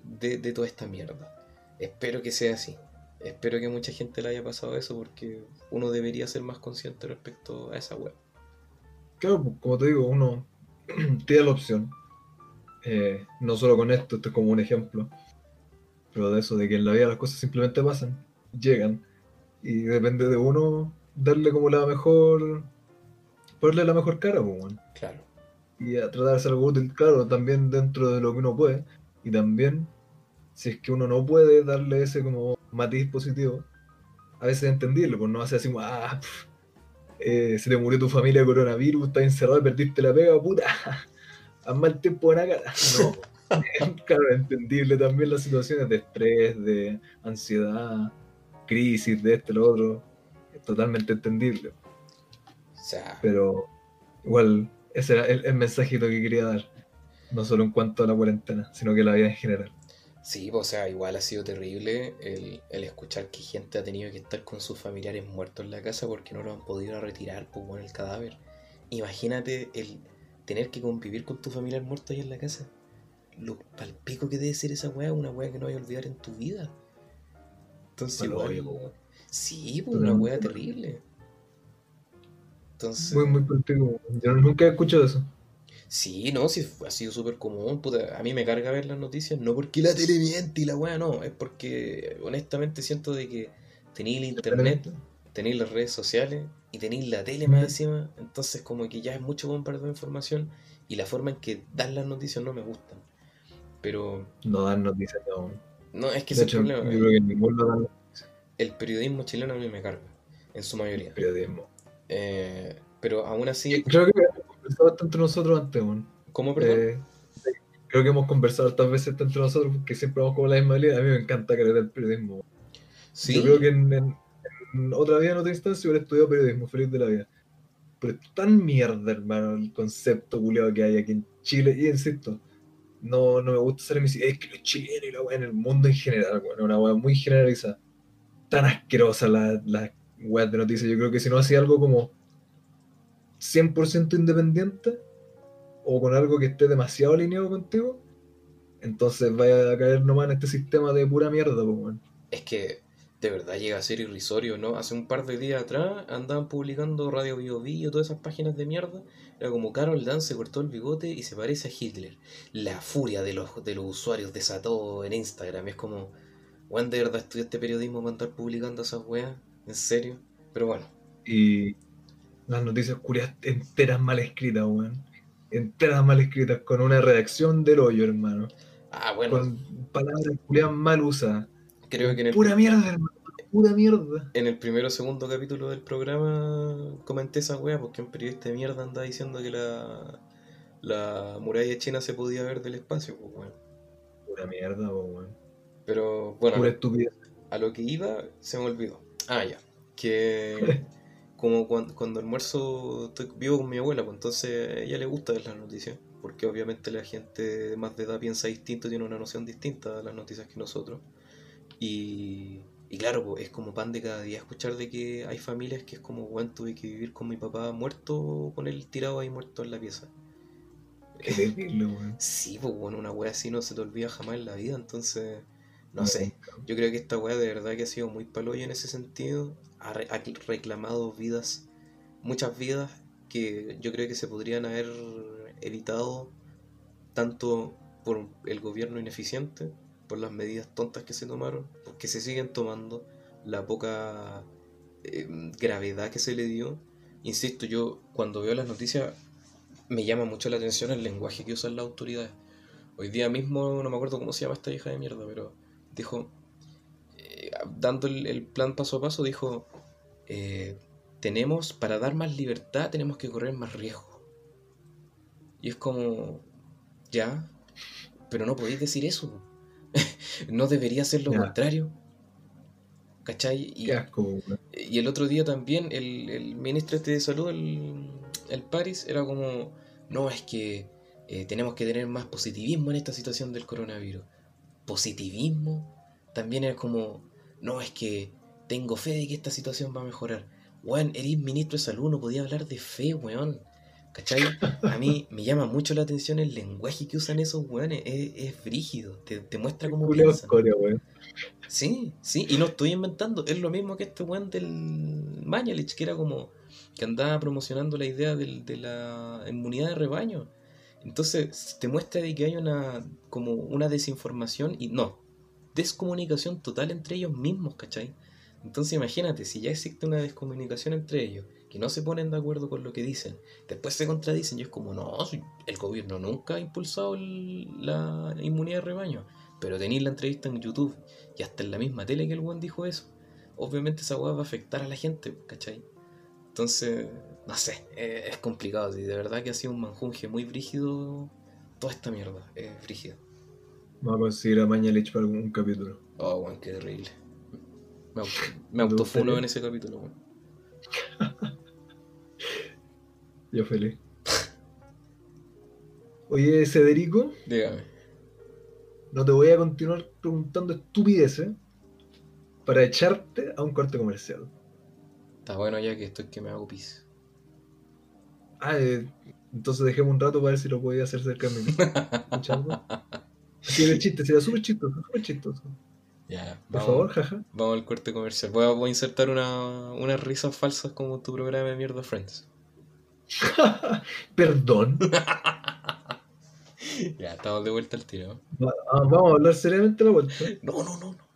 de, de toda esta mierda. Espero que sea así. Espero que mucha gente le haya pasado eso porque uno debería ser más consciente respecto a esa web. Claro, pues, como te digo, uno tiene la opción. Eh, no solo con esto, esto es como un ejemplo. Pero de eso, de que en la vida las cosas simplemente pasan, llegan. Y depende de uno darle como la mejor. ponerle la mejor cara, pues, weón. Claro. y a tratar de hacer algo útil, claro, también dentro de lo que uno puede. Y también, si es que uno no puede darle ese como matiz positivo, a veces es entendible, pues no hace así como, ah, pf, eh, se te murió tu familia de coronavirus, estás encerrado y perdiste la pega, puta, haz mal tiempo en cara. No, claro, entendible también las situaciones de estrés, de ansiedad, crisis, de este, lo otro, es totalmente entendible. O sea, Pero igual, ese era el, el mensajito que quería dar. No solo en cuanto a la cuarentena, sino que la vida en general. Sí, o sea, igual ha sido terrible el, el escuchar que gente ha tenido que estar con sus familiares muertos en la casa porque no lo han podido retirar pues, con el cadáver. Imagínate el tener que convivir con tu familiar muerto ahí en la casa. Lo palpico que debe ser esa weá, una weá que no vayas a olvidar en tu vida. Entonces, Palo igual, sí, pues una weá terrible. Entonces, Muy, muy contigo. Yo nunca he escuchado eso. Sí, no, sí, ha sido súper común. Puta, a mí me carga ver las noticias, no porque la tele miente y la weá, no, es porque honestamente siento de que tenéis el internet, tenéis las redes sociales y tenéis la tele más encima, entonces como que ya es mucho bombardeo de información y la forma en que dan las noticias no me gustan. Pero No dan noticias aún. no, es que ese es el hecho, yo problema. creo que lado dan El periodismo chileno a mí me carga, en su mayoría. periodismo. Eh, pero aún así, Creo que conversado bastante entre nosotros antes, weón. ¿cómo, perdón? Eh, creo que hemos conversado tantas veces entre nosotros porque siempre vamos como la misma línea. A mí me encanta creer el periodismo. sí, Yo creo que en, en- en otra vida, en otra instancia, hubiera estudiado periodismo, feliz de la vida. Pero es tan mierda, hermano, el concepto culiado que hay aquí en Chile. Y insisto, no, no me gusta ser emisivo. Es que los chilenos y la weá en el mundo en general, weón, una weá muy generalizada. Tan asquerosa las la weas de noticias. Yo creo que si no hacía algo como 100% independiente o con algo que esté demasiado alineado contigo, entonces vaya a caer nomás en este sistema de pura mierda, pues. Es que de verdad llega a ser irrisorio, ¿no? Hace un par de días atrás andaban publicando Radio Bio Bio, todas esas páginas de mierda. Era como Carol Dance se cortó el bigote y se parece a Hitler. La furia de los, de los usuarios desató en Instagram. Es como, weón, de verdad estudiaste periodismo para andar publicando esas weas. ¿En serio? Pero bueno, Y las noticias curias enteras mal escritas, weón. Enteras mal escritas, con una redacción del hoyo, hermano. ah, bueno, Con palabras culiadas mal usadas. creo que en el, Pura mierda, hermano. Pura mierda. en el primero o segundo capítulo del programa comenté esa wea porque un periodista de mierda anda diciendo que la, la muralla china se podía ver del espacio, pues weón. Pura mierda, weón. Pero bueno, Pura estupidez. a lo que iba se me olvidó. Ah, ya. Que como cuando, cuando almuerzo estoy vivo con mi abuela, pues entonces a ella le gusta ver las noticias. Porque obviamente la gente de más de edad piensa distinto, tiene una noción distinta de las noticias que nosotros. Y, y claro, pues es como pan de cada día escuchar de que hay familias que es como, bueno, tuve que vivir con mi papá muerto, con él tirado ahí muerto en la pieza. Qué terrible, weón. Sí, pues bueno, una wea así no se te olvida jamás en la vida, entonces, no No, sé. Yo creo que esta weá de verdad que ha sido muy paloya en ese sentido. Ha, re- ha reclamado vidas, muchas vidas que yo creo que se podrían haber evitado tanto por el gobierno ineficiente, por las medidas tontas que se tomaron, porque se siguen tomando, la poca eh, gravedad que se le dio. Insisto, yo cuando veo las noticias me llama mucho la atención el lenguaje que usan las autoridades. Hoy día mismo, no me acuerdo cómo se llama esta hija de mierda, pero dijo, dando el, el plan paso a paso, dijo, eh, tenemos, para dar más libertad, tenemos que correr más riesgo. Y es como, ya, pero no podéis decir eso. no debería ser lo contrario. ¿Cachai? Asco, y el otro día también el, el ministro este de salud, el, el Paris, era como, no, es que eh, tenemos que tener más positivismo en esta situación del coronavirus. Positivismo también es como, no, es que tengo fe de que esta situación va a mejorar. Weón, eres ministro de salud, no podía hablar de fe, weón. ¿Cachai? A mí me llama mucho la atención el lenguaje que usan esos weones. Es, es brígido, te, te muestra cómo piensan. Corea, weón. Sí, sí, y no estoy inventando. Es lo mismo que este weón del Mañalich, que era como que andaba promocionando la idea del- de la inmunidad de rebaño. Entonces, te muestra de que hay una como una desinformación y no, descomunicación total entre ellos mismos, ¿cachai? Entonces imagínate, si ya existe una descomunicación entre ellos, que no se ponen de acuerdo con lo que dicen, después se contradicen y es como, no, el gobierno nunca ha impulsado la inmunidad de rebaño, pero tenéis la entrevista en YouTube y hasta en la misma tele que el buen dijo eso, obviamente esa hueá va a afectar a la gente, ¿cachai? Entonces, no sé, eh, es complicado, sí, de verdad que ha sido un manjunje muy brígido toda esta mierda, es brígido. Vamos a conseguir a Mañalich para algún capítulo. Oh, weón, qué terrible. Me, auto, me ¿Te autofuno en ese capítulo, weón. Yo feliz. Oye, Cederico, Dígame. no te voy a continuar preguntando estupideces para echarte a un corte comercial. Está bueno ya que estoy que me hago pis. Ah, eh, entonces dejemos un rato para ver si lo podía hacer cerca de mí. ¿Escuchando? Sí, era chiste, sería súper chistoso, súper chistoso. Ya, Por vamos, favor, jaja. vamos al corte comercial. Voy a, voy a insertar una, unas risas falsas como tu programa de mierda Friends. Perdón. ya, estamos de vuelta al tiro. Va- ah, Vamos a hablar seriamente la vuelta. No, no, no, no.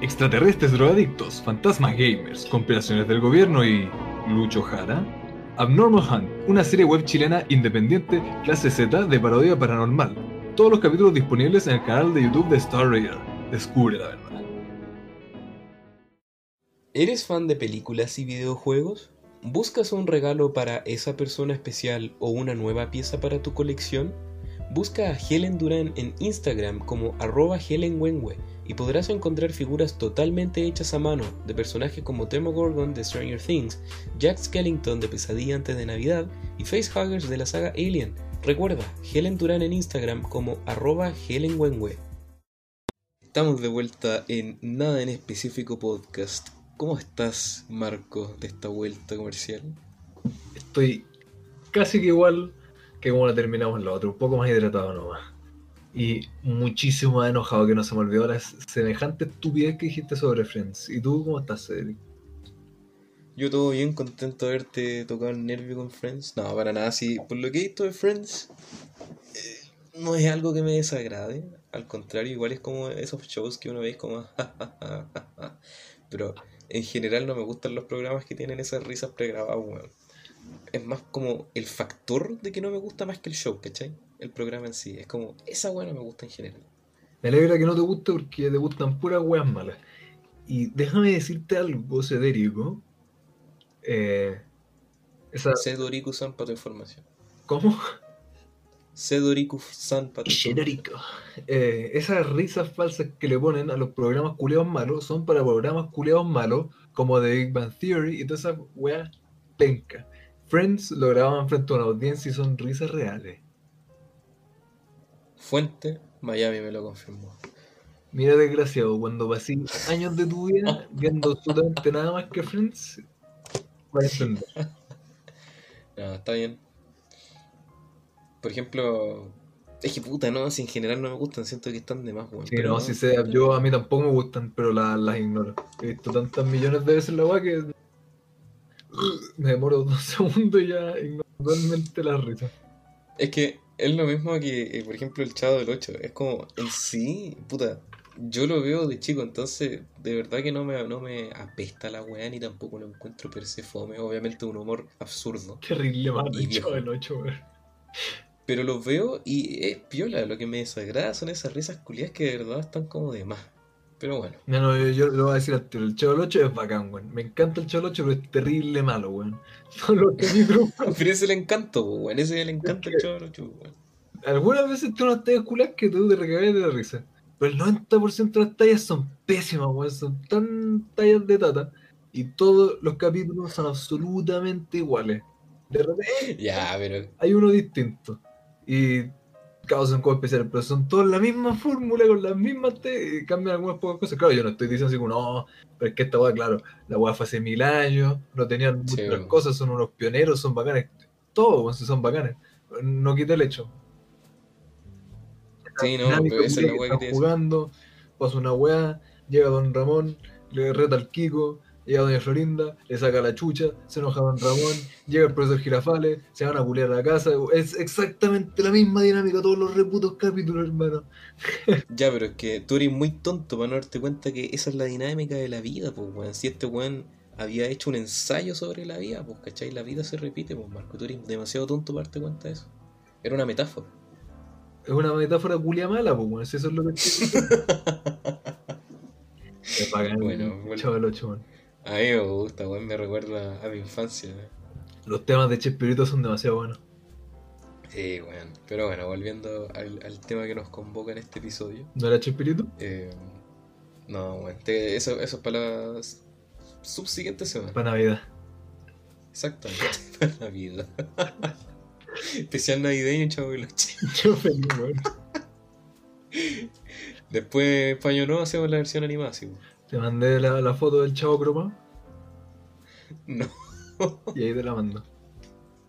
Extraterrestres drogadictos, fantasmas gamers, compilaciones del gobierno y. Lucho Jara. Abnormal Hunt, una serie web chilena independiente, clase Z de parodia paranormal. Todos los capítulos disponibles en el canal de YouTube de Star Radar. Descubre la verdad. ¿Eres fan de películas y videojuegos? ¿Buscas un regalo para esa persona especial o una nueva pieza para tu colección? Busca a Helen Duran en Instagram como arroba Helen Wenwe y podrás encontrar figuras totalmente hechas a mano de personajes como Demogorgon de Stranger Things, Jack Skellington de Pesadilla antes de Navidad y Facehuggers de la saga Alien. Recuerda, Helen Duran en Instagram como arroba Helen Wenwe. Estamos de vuelta en Nada en Específico Podcast. ¿Cómo estás, Marco, de esta vuelta comercial? Estoy casi que igual que como la terminamos la otra, un poco más hidratado nomás. Y muchísimo más enojado que no se me olvidó la semejante estupidez que dijiste sobre Friends. ¿Y tú cómo estás, Cedric? Yo todo bien, contento de haberte tocado el nervio con Friends. No, para nada, sí. Por lo que he visto de Friends, eh, no es algo que me desagrade. Al contrario, igual es como esos shows que uno ve como... Pero en general no me gustan los programas que tienen esas risas pregrabadas, weón. Es más como el factor de que no me gusta más que el show, ¿cachai? El programa en sí. Es como, esa weá no me gusta en general. Me alegra que no te guste porque te gustan puras weas malas. Y déjame decirte algo, Cedrico. Eh, esa, Cedorico-san para tu información. ¿Cómo? Cedorico-san para tu información. Eh, esas risas falsas que le ponen a los programas culeados malos son para programas culeados malos como The Big Bang Theory y todas esas weas penca. Friends lo grababan frente a una audiencia y son risas reales. Fuente, Miami me lo confirmó. Mira, desgraciado, cuando pasé años de tu vida viendo absolutamente nada más que Friends, vas a entender. No, está bien. Por ejemplo, es que puta, no, si en general no me gustan, siento que están de más, weón. Sí, pero no, si sea, yo a mí tampoco me gustan, pero la- las ignoro. He visto tantas millones de veces la weá que me demoro dos segundos y ya ignoro totalmente la risa. Es que es lo mismo que, eh, por ejemplo, el Chavo del 8. Es como, en sí, puta, yo lo veo de chico, entonces de verdad que no me, no me apesta la weá ni tampoco lo encuentro per se fome. Obviamente un humor absurdo. Terrible mal Y hecho viejo. el 8, weón. Pero los veo y es piola. Lo que me desagrada son esas risas culiadas que de verdad están como de más. Pero bueno. No, no, yo, yo lo voy a decir al tiro. El Chavo del 8 es bacán, weón. Me encanta el Chavo del 8, pero es terrible malo, weón. Son los capítulos. Pero ese es el encanto, weón. Ese es el encanto del Chavo del Ocho, weón. Algunas veces tú no estás culas que tú te recagas de la risa. Pero el 90% de las tallas son pésimas, weón. Son tan tallas de tata. Y todos los capítulos son absolutamente iguales. De repente Ya, pero hay uno distinto. Y son como especiales, pero son todas la misma fórmula, con las mismas te cambian algunas pocas cosas. Claro, yo no estoy diciendo así como, no, pero es que esta weá, claro, la weá fue hace mil años, no tenían muchas cosas, son unos pioneros, son bacanes. Todos, son bacanes. No quita el hecho. Sí, no, Dinámica, pero esa es la weá que que jugando, pasa una weá, llega Don Ramón, le reta al Kiko, llega Doña Florinda, le saca la chucha, se enoja Don Ramón, llega el profesor Girafales, se van a culiar a la casa, es exactamente la misma dinámica todos los reputos capítulos, hermano. Ya, pero es que tú eres muy tonto para no darte cuenta que esa es la dinámica de la vida, pues, weón. Si este weón había hecho un ensayo sobre la vida, pues, ¿cachai? La vida se repite, pues, Marco. Tú eres demasiado tonto para darte cuenta de eso. Era una metáfora. Es una metáfora culia mala, pues, bueno, si eso es lo que. Es bacán, Bueno, bueno. Chaval ocho, man. A mí me gusta, weón. Me recuerda a mi infancia. ¿eh? Los temas de Chespirito son demasiado buenos. Sí, weón. Pero bueno, volviendo al, al tema que nos convoca en este episodio. ¿No era Chespirito? eh, no, weón. Eso, eso es para la subsiguiente semana. Para Navidad. Exactamente. Para Navidad. Especial navideño, chavo. y. Después, paño nuevo, hacemos la versión animada, sí. Te mandé la, la foto del chavo cromado No. y ahí te la mando.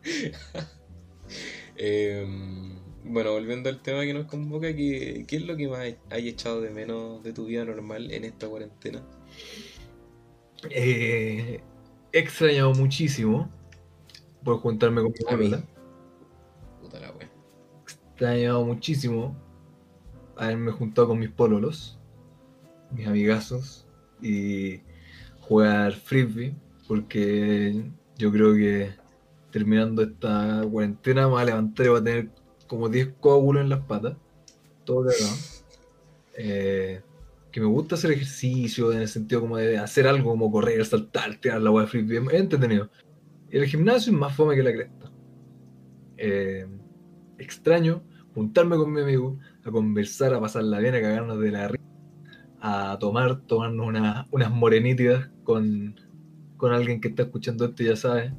Eh, bueno, volviendo al tema que nos convoca, ¿qué, qué es lo que más hay echado de menos de tu vida normal en esta cuarentena? Eh, he extrañado muchísimo por juntarme con mi extrañado muchísimo haberme juntado con mis pololos, mis amigazos y jugar frisbee porque yo creo que terminando esta cuarentena me voy a levantar y voy a tener como 10 coágulos en las patas, todo cagado. Eh, que me gusta hacer ejercicio en el sentido como de hacer algo como correr, saltar, tirar la hueá de frisbee, es entretenido. Y el gimnasio es más fome que la cresta. Eh, extraño juntarme con mi amigo, a conversar, a pasarla bien, a cagarnos de la risa, a tomar, tomarnos una- unas morenitas con, con alguien que está escuchando esto, ya sabes,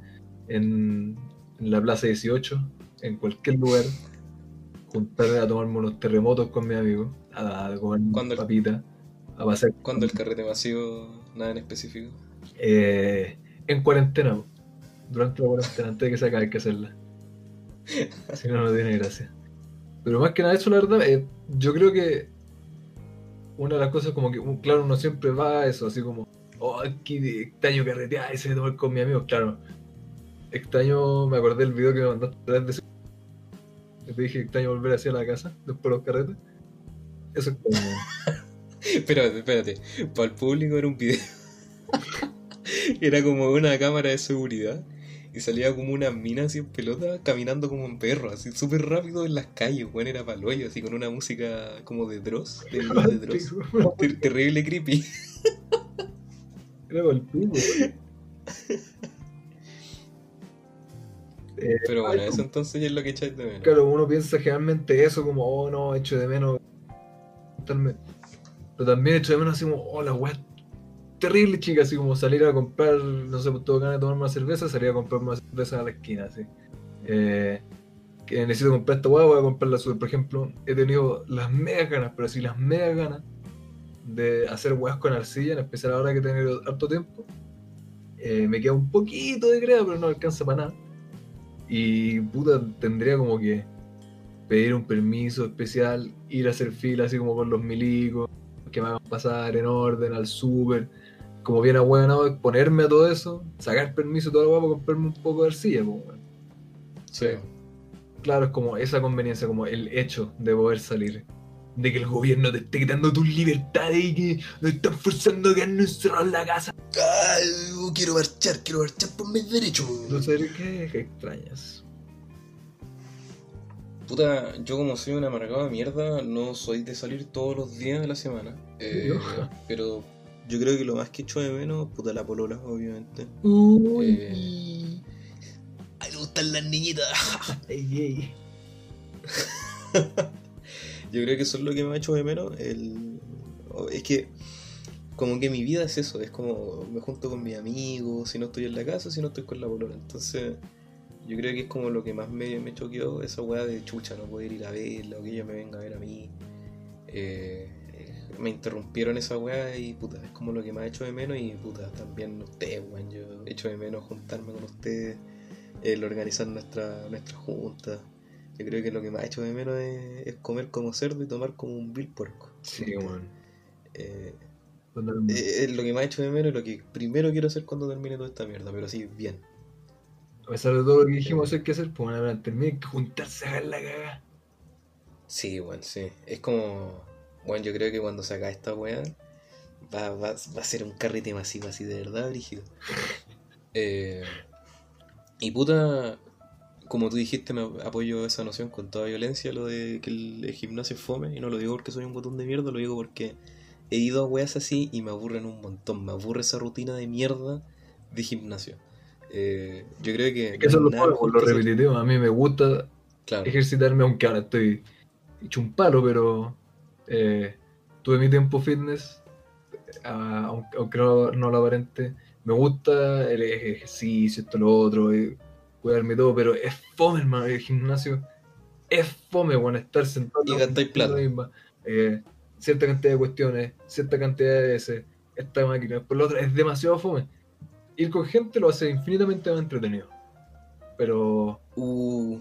en, en la Plaza 18, en cualquier lugar, juntarme a tomarme unos terremotos con mi amigo, a comer ¿Cuándo el- papitas, a pasar ¿Cuándo el carrete masivo? Nada en específico. eh, en cuarentena, durante la cuarentena, antes de que se acabe hay que hacerla. Si no, no tiene gracia. Pero más que nada eso, la verdad, eh, yo creo que una de las cosas como que, claro, uno siempre va a eso, así como, oh, qué extraño carretear y se tomar con mis amigos, claro. Extraño, me acordé del video que me mandaste de que te dije extraño volver hacia la casa después de los carretes. Eso es como... Espérate, espérate. Para el público era un video. era como una cámara de seguridad. Y salía como una mina así en pelota caminando como un perro, así súper rápido en las calles, bueno, era paloyo, así con una música como de Dross, de, de Dross. Ter- Terrible creepy. Era weón. Eh, Pero bueno, ay, eso entonces ya es lo que echáis de menos. Claro, uno piensa generalmente eso como, oh no, echo de menos. Pero también echo de menos así como, oh la weá terrible chica, así como salir a comprar, no sé, pues, tengo ganas de tomarme una cerveza, salir a comprar una cerveza a la esquina, así. Eh, que necesito comprar esta weá, voy a comprarla super. Por ejemplo, he tenido las megas ganas, pero sí las megas ganas de hacer weas con arcilla, en especial ahora que he tenido harto tiempo. Eh, me queda un poquito de crea, pero no alcanza para nada. Y puta, tendría como que pedir un permiso especial, ir a hacer fila así como con los milicos, que me hagan pasar en orden al súper, como bien ahueonado, exponerme a todo eso, sacar permiso todo lo para comprarme un poco de arcilla, pues. Sí. Claro, es como esa conveniencia, como el hecho de poder salir. De que el gobierno te esté quitando tus libertades y que nos están forzando a quedarnos encerrados en la casa. Ay, quiero marchar, quiero marchar por mis derechos. No sé qué, qué extrañas. Puta, yo como soy una amargada mierda, no soy de salir todos los días de la semana. Eh, pero yo creo que lo más que echo de menos, puta, la polola, obviamente. Uy. Eh, Ay, me gustan las niñitas. Ey, ey. Yo creo que eso es lo que me ha hecho de menos. El... Es que como que mi vida es eso, es como me junto con mis amigos, si no estoy en la casa, si no estoy con la polola. Entonces, Yo creo que es como lo que más me, me choqueó, esa weá de chucha, no poder ir a verla o que ella me venga a ver a mí. Eh, me interrumpieron esa weá y puta, es como lo que más echo de menos y puta, también ustedes, weón, yo echo de menos juntarme con ustedes, el organizar nuestra, nuestra junta. Yo creo que lo que más echo de menos es, es comer como cerdo y tomar como un vil puerco. Sí, weón. Eh, eh, es lo que más echo de menos y lo que primero quiero hacer cuando termine toda esta mierda, pero sí, bien. A pesar de todo lo que dijimos hay que hacer, pues a tener que juntarse a hacer la cagada. Sí, bueno, sí. Es como. Bueno, yo creo que cuando se acabe esta weá, va, va, va a ser un carrete masivo así de verdad, brígido. Eh, y puta, como tú dijiste, me apoyo esa noción con toda violencia, lo de que el, el gimnasio es fome, y no lo digo porque soy un botón de mierda, lo digo porque he ido a weas así y me aburren un montón. Me aburre esa rutina de mierda de gimnasio. Eh, yo creo que. Es que eso es lo, lo repetitivo. A mí me gusta Claro. ejercitarme, aunque ahora estoy hecho un palo, pero eh, tuve mi tiempo fitness, ah, aunque, aunque no, no lo aparente. Me gusta el ejercicio, esto, lo otro, y cuidarme todo, pero es fome, hermano, el gimnasio. Es fome, bueno, estar sentado. Y gastáis plata. lo mismo. Eh, cierta cantidad de cuestiones, cierta cantidad de veces, esta máquina, por lo otro, es demasiado fome. Ir con gente lo hace infinitamente más entretenido. Pero Uh,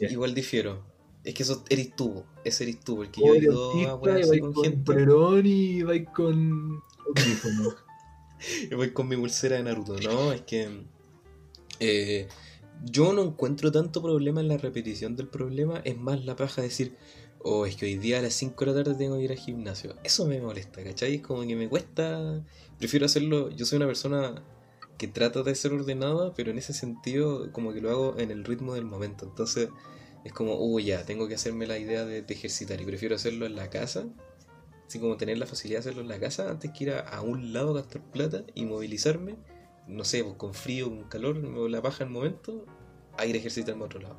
igual difiero. Es que eso eres tú, ese eres tú, porque yo he ido a weas con con gente. polerón y vais con voy con mi pulsera de Naruto, ¿no? Es que eh, yo no encuentro tanto problema en la repetición del problema, es más la paja de decir, oh, es que hoy día a las 5 de la tarde tengo que ir al gimnasio. Eso me molesta, ¿cachai? Es como que me cuesta, prefiero hacerlo, yo soy una persona que trata de ser ordenada, pero en ese sentido como que lo hago en el ritmo del momento. Entonces es como, uy, ya, tengo que hacerme la idea de, de ejercitar y prefiero hacerlo en la casa así como tener la facilidad de hacerlo en la casa antes que ir a, a un lado a gastar plata y movilizarme, no sé, pues con frío, con calor, me la paja en el momento, a ir a ejercitarme a otro lado.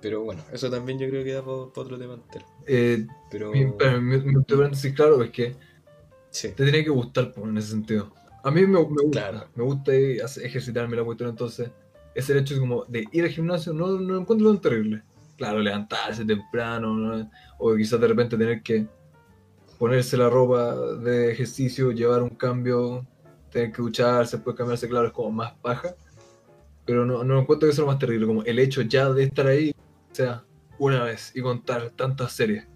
Pero bueno, eso también yo creo que da para otro tema entero. Eh, Pero mi, pero mi- mi paréntesis, claro, es que sí, te tiene que gustar en ese sentido. A mí me, me gusta, Claro. me gusta ejercitarme la cuestión, entonces ese hecho es como de ir al gimnasio no, no lo encuentro tan terrible. Claro, levantarse temprano, ¿no? o quizás de repente tener que ponerse la ropa de ejercicio, llevar un cambio, tener que ducharse, después cambiarse, claro, es como más paja. Pero no, no encuentro que sea lo más terrible, como el hecho ya de estar ahí, o sea, una vez y contar tantas series.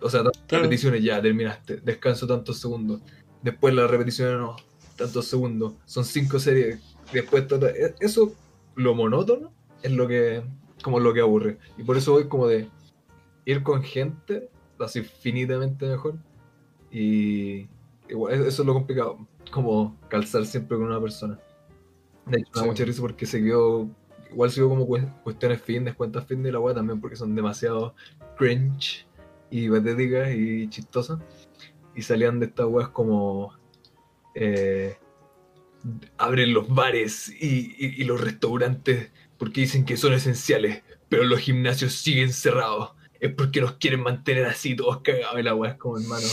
O sea, tantas Claro. repeticiones ya, terminaste, descanso tantos segundos. Después las repeticiones no, tantos segundos. Son cinco series, después todo. e- Eso, lo monótono, es lo que, como lo que aburre. Y por eso voy como de ir con gente, así infinitamente mejor. Y igual, e-, eso es lo complicado, como calzar siempre con una persona. De hecho, me da mucha risa porque se quedó, igual sigo como cues- cuestiones fitness, cuentas fitness y la weá también porque son demasiado cringe y patéticas y chistosas. Y salían de estas weas como eh, abren los bares y, y- y los restaurantes porque dicen que son esenciales, pero los gimnasios siguen cerrados. Es porque nos quieren mantener así todos cagados y la es como hermano.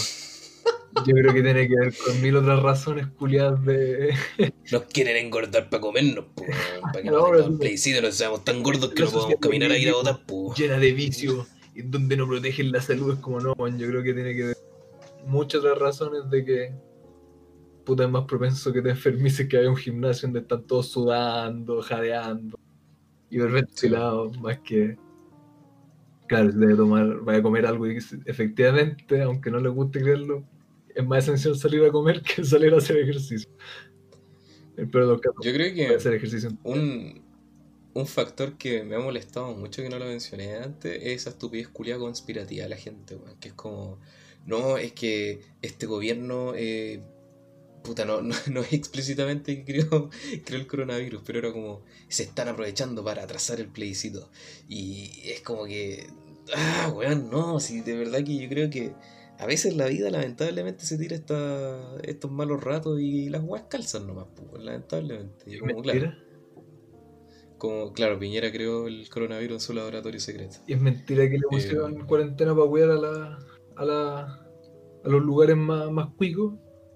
Yo creo que tiene que ver con mil otras razones culiadas de. nos quieren engordar para comernos, pues, para que No, nos play no seamos tan gordos que no podamos caminar a ir a votar, pues. llena de vicios y donde no protegen la salud es como no, weón, yo creo que tiene que ver muchas otras razones de que puta es más propenso que te enfermices que haya un gimnasio donde están todos sudando, jadeando y hiperventilados, más que claro, debe tomar, vaya a comer algo y efectivamente, aunque no les guste creerlo, es más esencial salir a comer que salir a hacer ejercicio. El los casos, Yo creo que hacer ejercicio. un, un factor que me ha molestado mucho que no lo mencioné antes es esa estupidez culia conspirativa de la gente, que es como, no, es que este gobierno, eh, puta, no, no, no es explícitamente que creó, creó el coronavirus, pero era como, se están aprovechando para atrasar el plebiscito. Y es como que, ah, weón, no, si de verdad que yo creo que a veces la vida lamentablemente se tira esta, estos malos ratos y las weas calzan nomás, pues, lamentablemente. Y como, claro, Mentira. como, claro, Piñera creó el coronavirus en su laboratorio secreto. Y es mentira que le pusieron cuarentena para cuidar a, la, a, la, a los lugares más, más cuicos,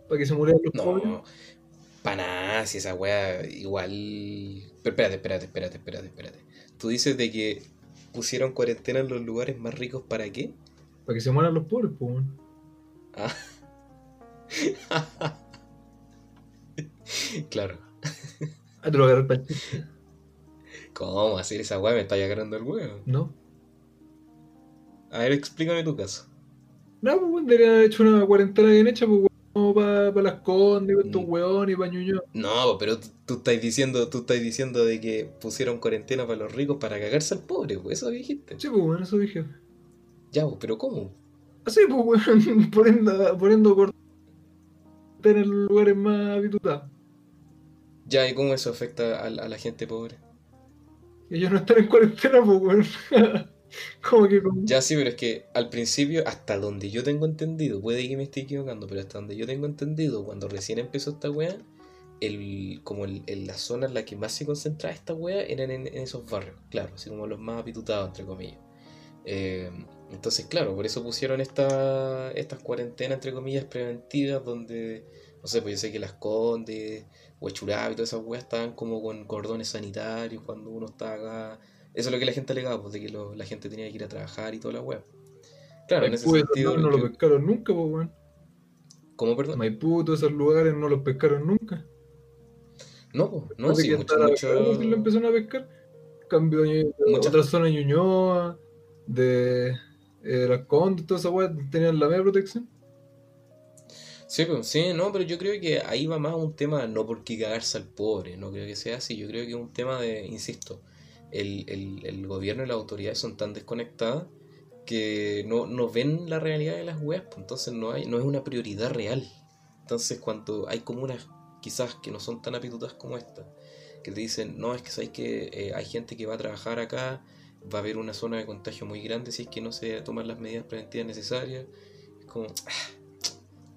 para que se murieran los pobres. No, para nada, si esa wea igual Pero espérate, espérate, espérate, espérate, espérate. Tú dices de que pusieron cuarentena en los lugares más ricos para qué? Para que se mueran los pobres, pues, weón. Ah. claro. Ah, te lo agarré para. ¿Cómo hacer esa weá? Me está agarrando el huevo. ¿No? A ver, explícame tu caso. No, pues, deberían haber hecho una cuarentena bien hecha, pues, para las condes, para estos Mm. weones y para Ñuñoa. No, pero tú, tú estás diciendo, tú estás diciendo de que pusieron cuarentena para los ricos para cagarse al pobre, pues eso dijiste. Sí, pues, weón, eso dije. Ya, pues, pero ¿cómo? Así, pues, weón, poniendo, poniendo cuarentena en los lugares más habituados. Ya, ¿y cómo eso afecta a, la- a la gente pobre? Ellos no están en cuarentena, pues, weón. Como que con... Ya sí, pero es que al principio, hasta donde yo tengo entendido, puede que me esté equivocando, pero hasta donde yo tengo entendido, cuando recién empezó esta wea, el, como el, la zona en la que más se concentraba esta wea eran en, esos barrios, claro, así como los más apitutados, entre comillas. Eh, entonces, claro, por eso pusieron esta, estas cuarentenas, entre comillas, preventivas, donde, no sé, pues yo sé que las Condes, Huachuraba y todas esas weas estaban como con cordones sanitarios cuando uno estaba acá. Eso es lo que la gente alegaba, pues, de que lo- la gente tenía que ir a trabajar y toda la wea. Claro, en ese sentido. lugares no lo pescaron nunca, pues, weón. ¿Cómo, perdón? Maipú, todos esos lugares no los pescaron nunca. No, no, sí, que mucho, mucho. Pescado, sí lo empezaron a pescar. Cambio de Muchas- otra zona de Ñuñoa, de eh, las Condes, toda esa weá, tenían la media protección. Sí, pues, sí, no, pero yo creo que ahí va más un tema, no porque cagarse al pobre, no creo que sea así, yo creo que es un tema de, insisto, el, el, el gobierno y las autoridades son tan desconectadas que no, no ven la realidad de las weas, pues entonces no hay, no es una prioridad real. Entonces cuando hay comunas quizás que no son tan apitudas como esta, que te dicen, no, es que sabes que eh, hay gente que va a trabajar acá, va a haber una zona de contagio muy grande si es que no se toman las medidas preventivas necesarias, es como,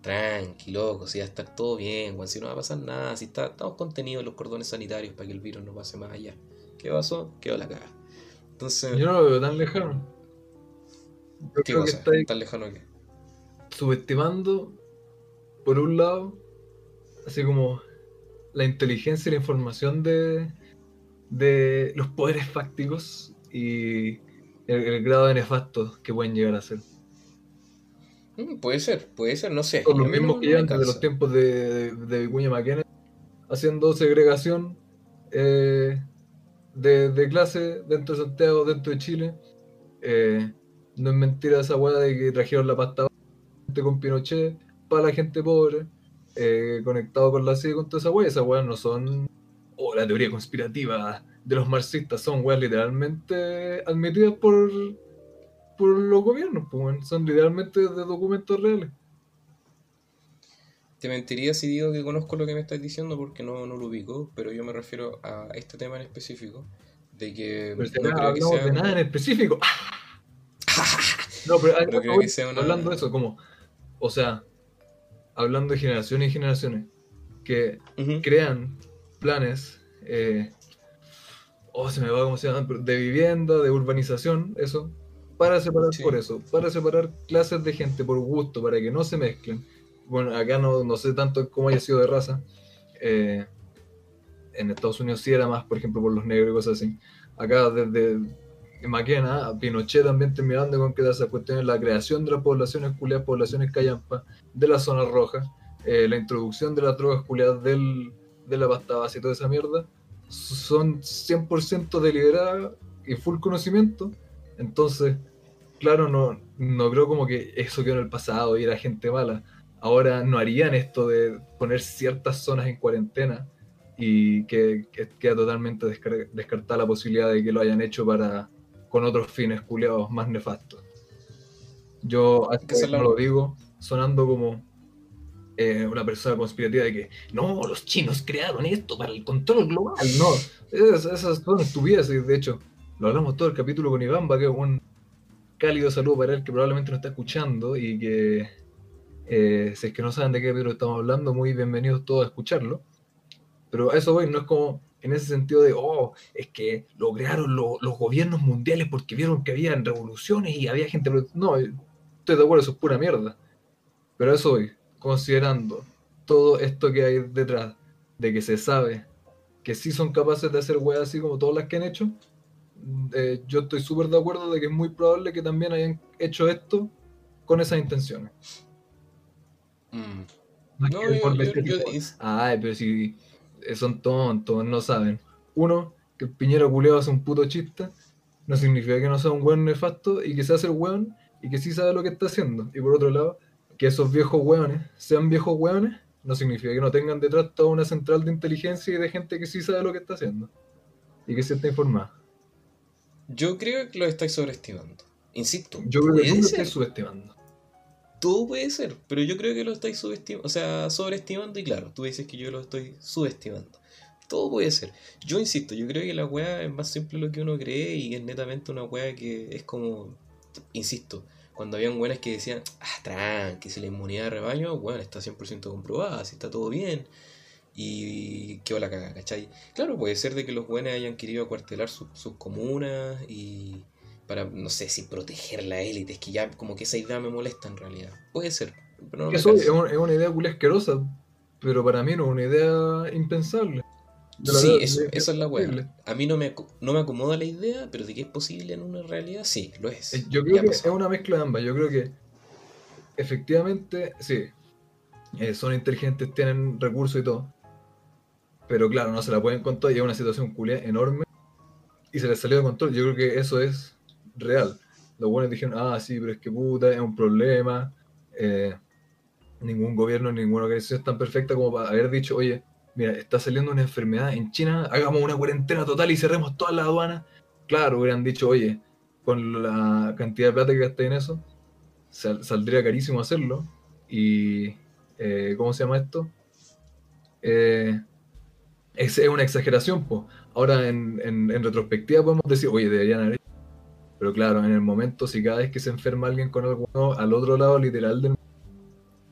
Tranqui, loco, si va a estar todo bien, weón, si no va a pasar nada, si está, estamos contenidos en los cordones sanitarios para que el virus no pase más allá. ¿Qué pasó? Quedó la caga. Entonces, Yo no lo veo tan lejano. Yo ¿qué creo que cosa? está ahí ¿Tan lejano que? subestimando, por un lado, así como la inteligencia y la información de, de los poderes fácticos y el, el grado de nefasto que pueden llegar a ser. Mm, puede ser, puede ser, no sé. Son los mismos no que llevan desde los tiempos de, de, de Vicuña Maquena haciendo segregación eh, de, de clase dentro de Santiago, dentro de Chile. Eh, no es mentira esa weá de que trajeron la pasta con Pinochet para la gente pobre, eh, conectado con la CIA con toda esa weá. Esas weas no son oh, la teoría conspirativa de los marxistas, son weas literalmente admitidas por, por los gobiernos, pues, son literalmente de documentos reales. Te mentiría si digo que conozco lo que me estás diciendo porque no, no lo ubico, pero yo me refiero a este tema en específico, de que Pero no acá creo que sea de nada en específico. no, pero No creo que sea una- hablando de eso, como, o sea, hablando de generaciones y generaciones que crean planes, eh, oh, se me va cómo se llaman, pero de vivienda, de urbanización, eso, para separar Sí. por eso, para separar clases de gente por gusto, para que no se mezclen. Bueno, acá no, no sé tanto cómo haya sido de raza. eh, en Estados Unidos sí era más, por ejemplo, por los negros y cosas así. Acá desde Maquena Pinochet también terminando con que esas cuestiones, la creación de las poblaciones culiadas, poblaciones callampa, de las zonas rojas, eh, la introducción de las drogas culiadas del, de la pasta base y toda esa mierda, son 100% deliberadas y full conocimiento. Entonces, claro, no, no creo como que eso quedó en el pasado y era gente mala. Ahora no harían esto de poner ciertas zonas en cuarentena y que, que queda totalmente descar- descartada la posibilidad de que lo hayan hecho para con otros fines culiados más nefastos. Yo hasta Que la- no lo digo sonando como eh, una persona conspirativa de que no, los chinos crearon esto para el control global. No, esas, esas son estupideces. De hecho, lo hablamos todo el capítulo con Iván, que es un cálido saludo para él que probablemente no está escuchando y que eh, si es que no saben de qué capítulo estamos hablando, muy bienvenidos todos a escucharlo. Pero a eso voy, no es como en ese sentido de, oh, es que lo crearon lo- los gobiernos mundiales porque vieron que había revoluciones y había gente... pro-". No, estoy de acuerdo, eso es pura mierda. Pero a eso voy, considerando todo esto que hay detrás de que se sabe que sí son capaces de hacer weas así como todas las que han hecho, eh, yo estoy súper de acuerdo de que es muy probable que también hayan hecho esto con esas intenciones. Mm. No es yo- por yo- decir yo- tipo, es- Ay, pero si son tontos, no saben. Uno, que el Piñera culeado hace un puto chiste, no significa que no sea un weón nefasto y que se hace el weón y que sí sabe lo que está haciendo. Y por otro lado, que esos viejos weones sean viejos weones, no significa que no tengan detrás toda una central de inteligencia y de gente que sí sabe lo que está haciendo. Y que sí está informada. Yo creo que lo estáis sobreestimando. Insisto, Yo creo que tú lo estás subestimando. Todo puede ser, pero yo creo que lo estáis subestimando, o sea, sobreestimando y claro, tú dices que yo lo estoy subestimando. Todo puede ser. Yo insisto, yo creo que la weá es más simple de lo que uno cree y es netamente una weá que es como, insisto, cuando habían buenas que decían, ah, tranqui, si la inmunidad de rebaño, bueno, está 100% comprobada, si está todo bien. Y qué la caga, ¿cachai? Claro, puede ser de que los buenos hayan querido acuartelar su- sus comunas y para, no sé, si proteger la élite. Es que ya como que esa idea me molesta en realidad. Puede ser, pero no Eso es, un- es una idea culia asquerosa, pero para mí no es una idea impensable. Sí, eso, es- eso es la weá. A mí no me, no me acomoda la idea, pero de que es posible en una realidad, sí, lo es. Eh, Yo Ya creo que pasó. es una mezcla de ambas. Yo creo que efectivamente, sí, eh, son inteligentes, tienen recursos y todo. Pero claro, no se la pueden contar y es una situación culia enorme y se les salió de control. Yo creo que eso es real. Los buenos dijeron, ah, sí, pero es que puta, es un problema. eh, ningún gobierno, ninguna organización es tan perfecta como para haber dicho, oye, mira, está saliendo una enfermedad en China, hagamos una cuarentena total y cerremos todas las aduanas. Claro, hubieran dicho, oye, con la cantidad de plata que gasté en eso, sal- saldría carísimo hacerlo. Y, eh, ¿cómo se llama esto? Eh, es, una exageración, pues. Ahora, en- en retrospectiva, podemos decir, oye, deberían haber. Hecho". Pero claro, en el momento, si cada vez que se enferma alguien con algo nuevo, al otro lado literal del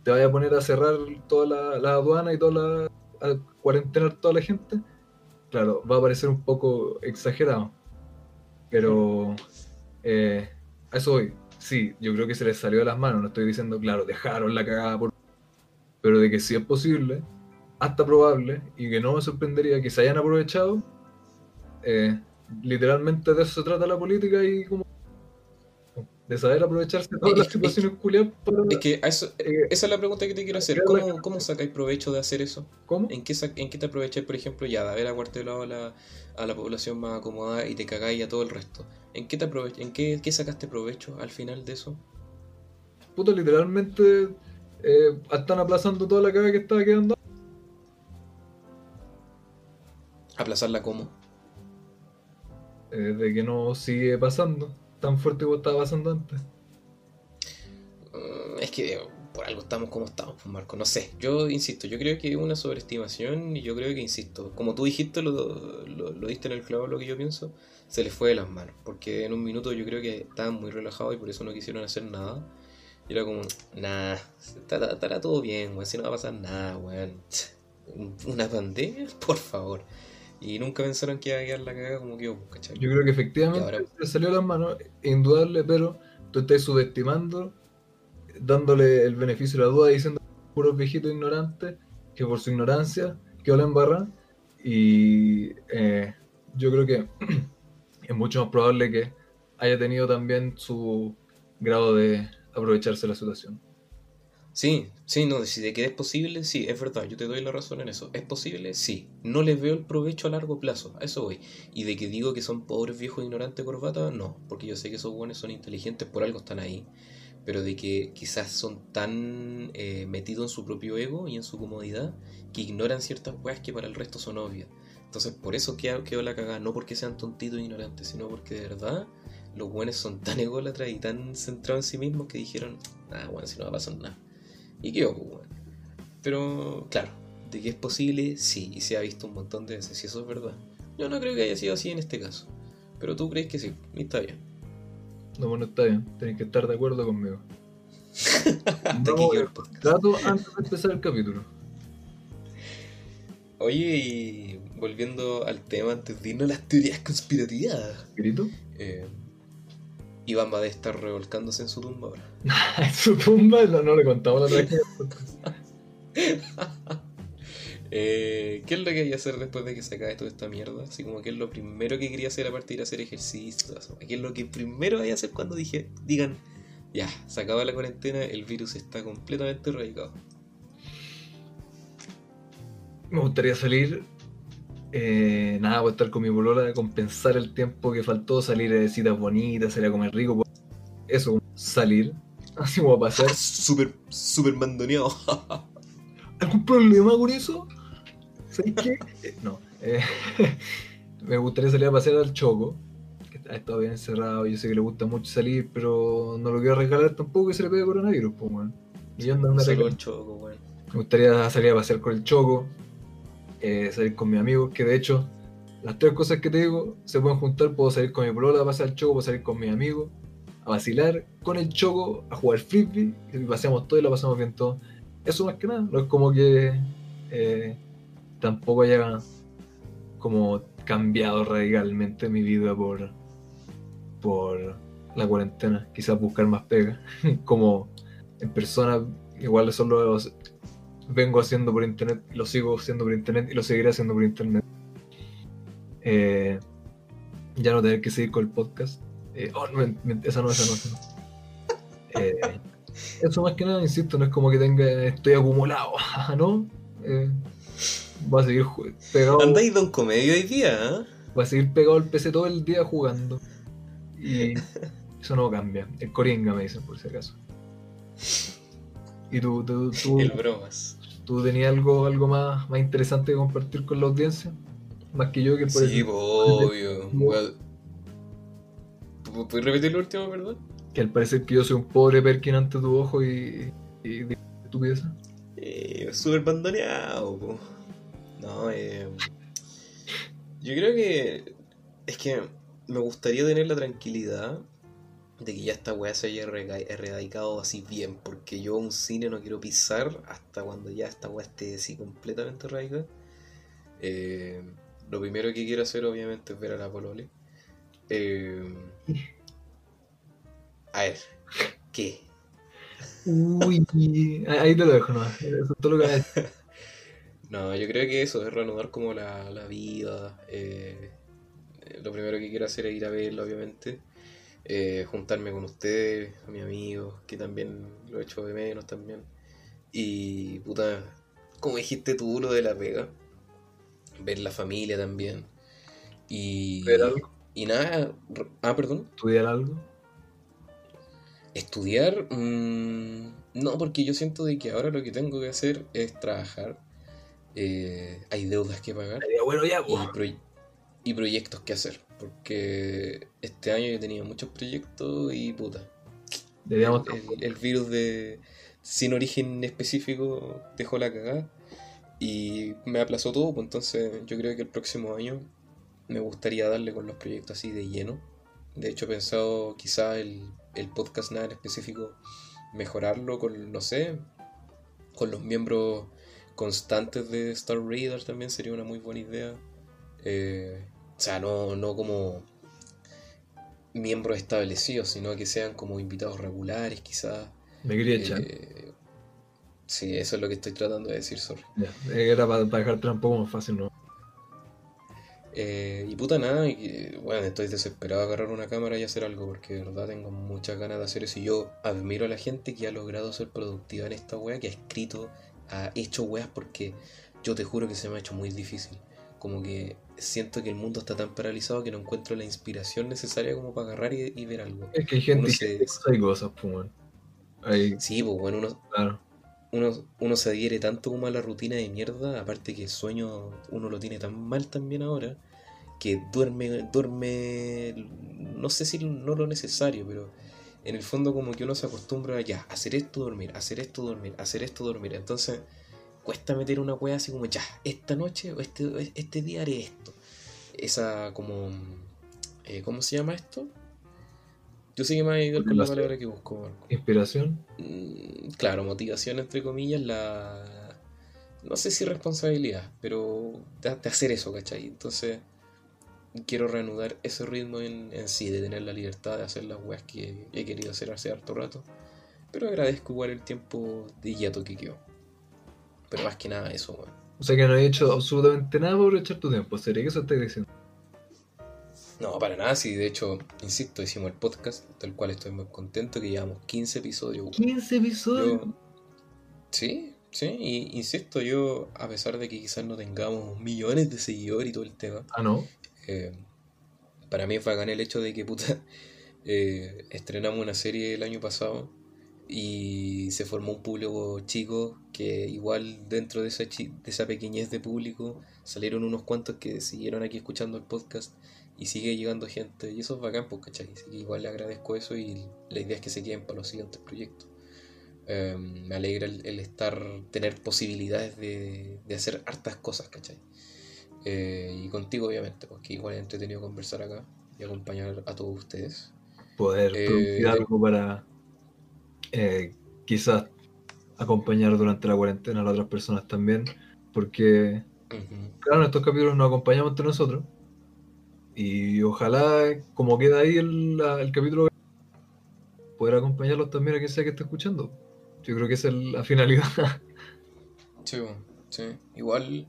te vaya a poner a cerrar toda la, la aduana y toda la. a cuarentenar toda la gente, claro, va a parecer un poco exagerado. Pero. eh, a eso voy. Sí, yo creo que se les salió de las manos. No estoy diciendo, claro, dejaron la cagada por. Pero de que sí es posible, hasta probable, y que no me sorprendería que se hayan aprovechado. eh, literalmente de eso se trata la política y como. de saber aprovecharse de todas Es- las es- situaciones culiadas para. Es que eso, eh, esa es la pregunta que te quiero hacer. ¿Cómo, cómo sacáis provecho de hacer eso? ¿Cómo? ¿En qué, en qué te aprovecháis, por ejemplo, ya de haber acuartelado a la, a la población más acomodada y te cagáis a todo el resto? ¿En qué, te aprove- en qué, qué sacaste provecho al final de eso? puta, literalmente eh, están aplazando toda la caga que estaba quedando. ¿Aplazarla cómo? Eh, de que no sigue pasando tan fuerte como estaba pasando antes. Mm, Es que por algo estamos como estamos, pues Marco. No sé. Yo insisto, yo creo que es una sobreestimación y yo creo que, insisto, como tú dijiste, lo, lo, lo diste en el clavo lo que yo pienso, se les fue de las manos. Porque en un minuto yo creo que estaban muy relajados y por eso no quisieron hacer nada. Y era como, nah, estará, estará todo bien, weón, si no va a pasar nada, weón. ¿Una pandemia? Por favor. Y nunca pensaron que iba a quedar la cagada como que, ¿cachai? Yo creo que efectivamente ahora- le salió de las manos, indudable, pero tú estás subestimando, dándole el beneficio de la duda, diciendo puros viejitos ignorantes, que por su ignorancia quedó la embarra. Y eh, yo creo que es mucho más probable que haya tenido también su grado de aprovecharse de la situación. Sí, sí, no, si de que es posible, sí, es verdad, yo te doy la razón en eso. ¿Es posible? Sí. No les veo el provecho a largo plazo, a eso voy. Y de que digo que son pobres viejos ignorantes corbata, no, porque yo sé que esos buenos son inteligentes, por algo están ahí. Pero de que quizás son tan eh, metidos en su propio ego y en su comodidad que ignoran ciertas weas que para el resto son obvias. Entonces, por eso quedó, quedó la cagada, no porque sean tontitos e ignorantes, sino porque de verdad los buenos son tan ególatras y tan centrados en sí mismos que dijeron, ah, bueno, si no va a pasar nada. Y qué pues. Pero, claro, de que es posible, sí, y se ha visto un montón de veces, y eso es verdad. Yo no creo que haya sido así en este caso. Pero tú crees que sí, y está bien. No, bueno, está bien, tenés que estar de acuerdo conmigo. Quedó podcast. Trato antes de empezar el capítulo. Oye, y volviendo al tema antes de irnos a las teorías conspirativas. ¿Grito? Eh, Iván va a estar revolcándose en su tumba ahora. En su tumba no, no le contaba la tragedia. Eh, ¿Qué es lo que quería hacer después de que se acabe toda esta mierda? Así como que es lo primero que quería hacer aparte de ir a hacer ejercicio. ¿Qué es lo que primero voy a hacer cuando dije, digan, ya, se acaba la cuarentena, el virus está completamente erradicado? Me gustaría salir. Eh, nada, voy a estar con mi polola, compensar el tiempo que faltó, salir de citas bonitas, salir a comer rico. pues, Eso, salir. Así como a pasear. Súper, súper mandoneado. ¿Algún problema con eso? ¿Sabes qué? Eh, no. eh, me gustaría salir a pasear al Choco, que ha estado bien encerrado. Yo sé que le gusta mucho salir, pero no lo quiero regalar tampoco que se le pegue coronavirus, pues, weón. Y yo ando en choco, weón. Me gustaría salir a pasear con el Choco, eh, salir con mis amigos, que de hecho, las tres cosas que te digo se pueden juntar. Puedo salir con mi polola a pasear al Choco, puedo salir con mis amigos, a vacilar con el Choco, a jugar frisbee, y paseamos todo y lo pasamos bien todo. Eso más que nada, no es como que eh, tampoco haya como cambiado radicalmente mi vida por, por la cuarentena. Quizás buscar más pega, como en persona, igual eso lo vengo haciendo por internet, lo sigo haciendo por internet y lo seguiré haciendo por internet. Eh, ya no tener que seguir con el podcast. Eh, oh, no, esa no, esa no, esa no. Eh, eso más que nada, insisto, no es como que tenga, estoy acumulado, ¿no? Voy a seguir pegado, Andáis don comedio hoy día, ¿ah? voy a seguir pegado al PC todo el día jugando. Y eso no cambia. El Coringa me dicen por si acaso. ¿Y tú, tú, tú, El bromas. Tú tenías algo, algo más, más interesante que compartir con la audiencia? Más que yo que por Sí, obvio. ¿Pu- ¿Puedes repetir lo último, perdón? que al parecer que yo soy un pobre Perkin ante tu ojo y, y, estupidez. Eh, súper bandoneado, po. No, eh. Yo creo que. Es que me gustaría tener la tranquilidad de que ya esta weá se haya erradicado así bien, porque yo un cine no quiero pisar hasta cuando ya esta weá esté así completamente erradicada. Eh, lo primero que quiero hacer, obviamente, es ver a la Polole. Eh, a ver, ¿qué? Uy, ahí te lo dejo, no. Eso es todo lo que decir. No, yo creo que eso es reanudar como la, la vida. eh, eh, lo primero que quiero hacer es ir a verla, obviamente. Eh, juntarme con ustedes, a mis amigos, que también lo he hecho de menos también. Y puta, como dijiste tú, lo de la pega. Ver la familia también. Y, Ver algo, y nada. Ah, perdón. estudiar algo. Estudiar, mm, no, porque yo siento de que ahora lo que tengo que hacer es trabajar. eh, hay deudas que pagar. Bueno ya, y, pues. y proyectos que hacer. Porque este año yo tenía muchos proyectos y puta. Deberíamos El, el virus de sin origen específico dejó la cagada y me aplazó todo. Pues entonces yo creo que el próximo año me gustaría darle con los proyectos así de lleno. De hecho he pensado quizá el, el podcast nada en específico mejorarlo con, no sé, con los miembros constantes de Star Raider también sería una muy buena idea. Eh, o sea, no, no como miembros establecidos, sino que sean como invitados regulares, quizás. Me quería echar. Eh, sí, eso es lo que estoy tratando de decir, sorry. Ya, Era para, para dejarte un poco más fácil, ¿no? Eh, y puta nada, y bueno, estoy desesperado de agarrar una cámara y hacer algo, porque de verdad tengo muchas ganas de hacer eso. Y yo admiro a la gente que ha logrado ser productiva en esta wea, que ha escrito, ha hecho weas, porque yo te juro que se me ha hecho muy difícil. Como que siento que el mundo está tan paralizado que no encuentro la inspiración necesaria como para agarrar y, y ver algo. Es que hay gente se- cosas pues. Ahí, Sí, pues bueno, uno, claro. uno, uno se adhiere tanto como a la rutina de mierda, aparte que el sueño uno lo tiene tan mal también ahora, que duerme, duerme, no sé si no lo necesario, pero en el fondo como que uno se acostumbra a ya, hacer esto, dormir, hacer esto, dormir, hacer esto, dormir. Entonces cuesta meter una wea así como ya, esta noche o este, este día haré esto. Esa como, eh, ¿cómo se llama esto? Yo sé que me va a ayudar con la palabra que busco, Marco. Inspiración. Mm, claro, motivación entre comillas, la... No sé si responsabilidad, pero de, de hacer eso, ¿cachai? Entonces, quiero reanudar ese ritmo en, en sí, de tener la libertad de hacer las weas que he querido hacer hace harto rato. Pero agradezco igual el tiempo de hiato que quedó. Pero más que nada eso, weón. O sea que no he hecho absolutamente nada por echar tu tiempo. ¿Sería que eso estás diciendo? No, para nada, sí, de hecho, insisto, hicimos el podcast, del cual estoy muy contento, que llevamos 15 episodios. weón. 15 episodios. Yo- Sí, sí, y insisto, yo, a pesar de que quizás no tengamos millones de seguidores y todo el tema, Ah, no. eh, para mí es bacán el hecho de que, puta, eh, estrenamos una serie el año pasado y se formó un público chico que igual dentro de esa, de esa pequeñez de público salieron unos cuantos que siguieron aquí escuchando el podcast y sigue llegando gente y eso es bacán, pues, ¿cachai? Así que igual le agradezco eso y la idea es que se queden para los siguientes proyectos. Eh, me alegra el, el estar, tener posibilidades de, de hacer hartas cosas, ¿cachai? Eh, y contigo, obviamente, porque igual es entretenido conversar acá y acompañar a todos ustedes. Poder Eh, producir algo para eh, quizás acompañar durante la cuarentena a las otras personas también. Porque, claro, en estos capítulos nos acompañamos entre nosotros. Y ojalá, como queda ahí el, capítulo, poder acompañarlos también a quien sea que esté escuchando. Yo creo que esa es la finalidad. Sí, sí. Igual,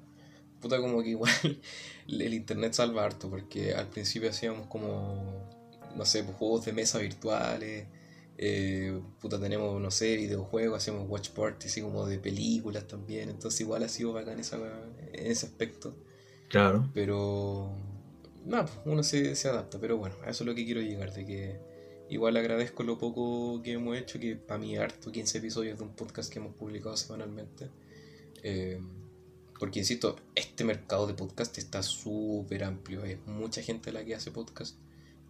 puta, como que igual el internet salva harto, porque al principio hacíamos como, no sé, pues, juegos de mesa virtuales, eh, puta, tenemos, no sé, videojuegos, hacemos watch parties así como de películas también, entonces igual ha sido bacán esa, en ese aspecto, Claro. pero, nada, pues, uno se, se adapta, pero bueno, a eso es lo que quiero llegar, de que igual agradezco lo poco que hemos hecho, que para mí harto, 15 episodios de un podcast que hemos publicado semanalmente. Eh, porque insisto, este mercado de podcast está súper amplio. Es mucha gente la que hace podcast,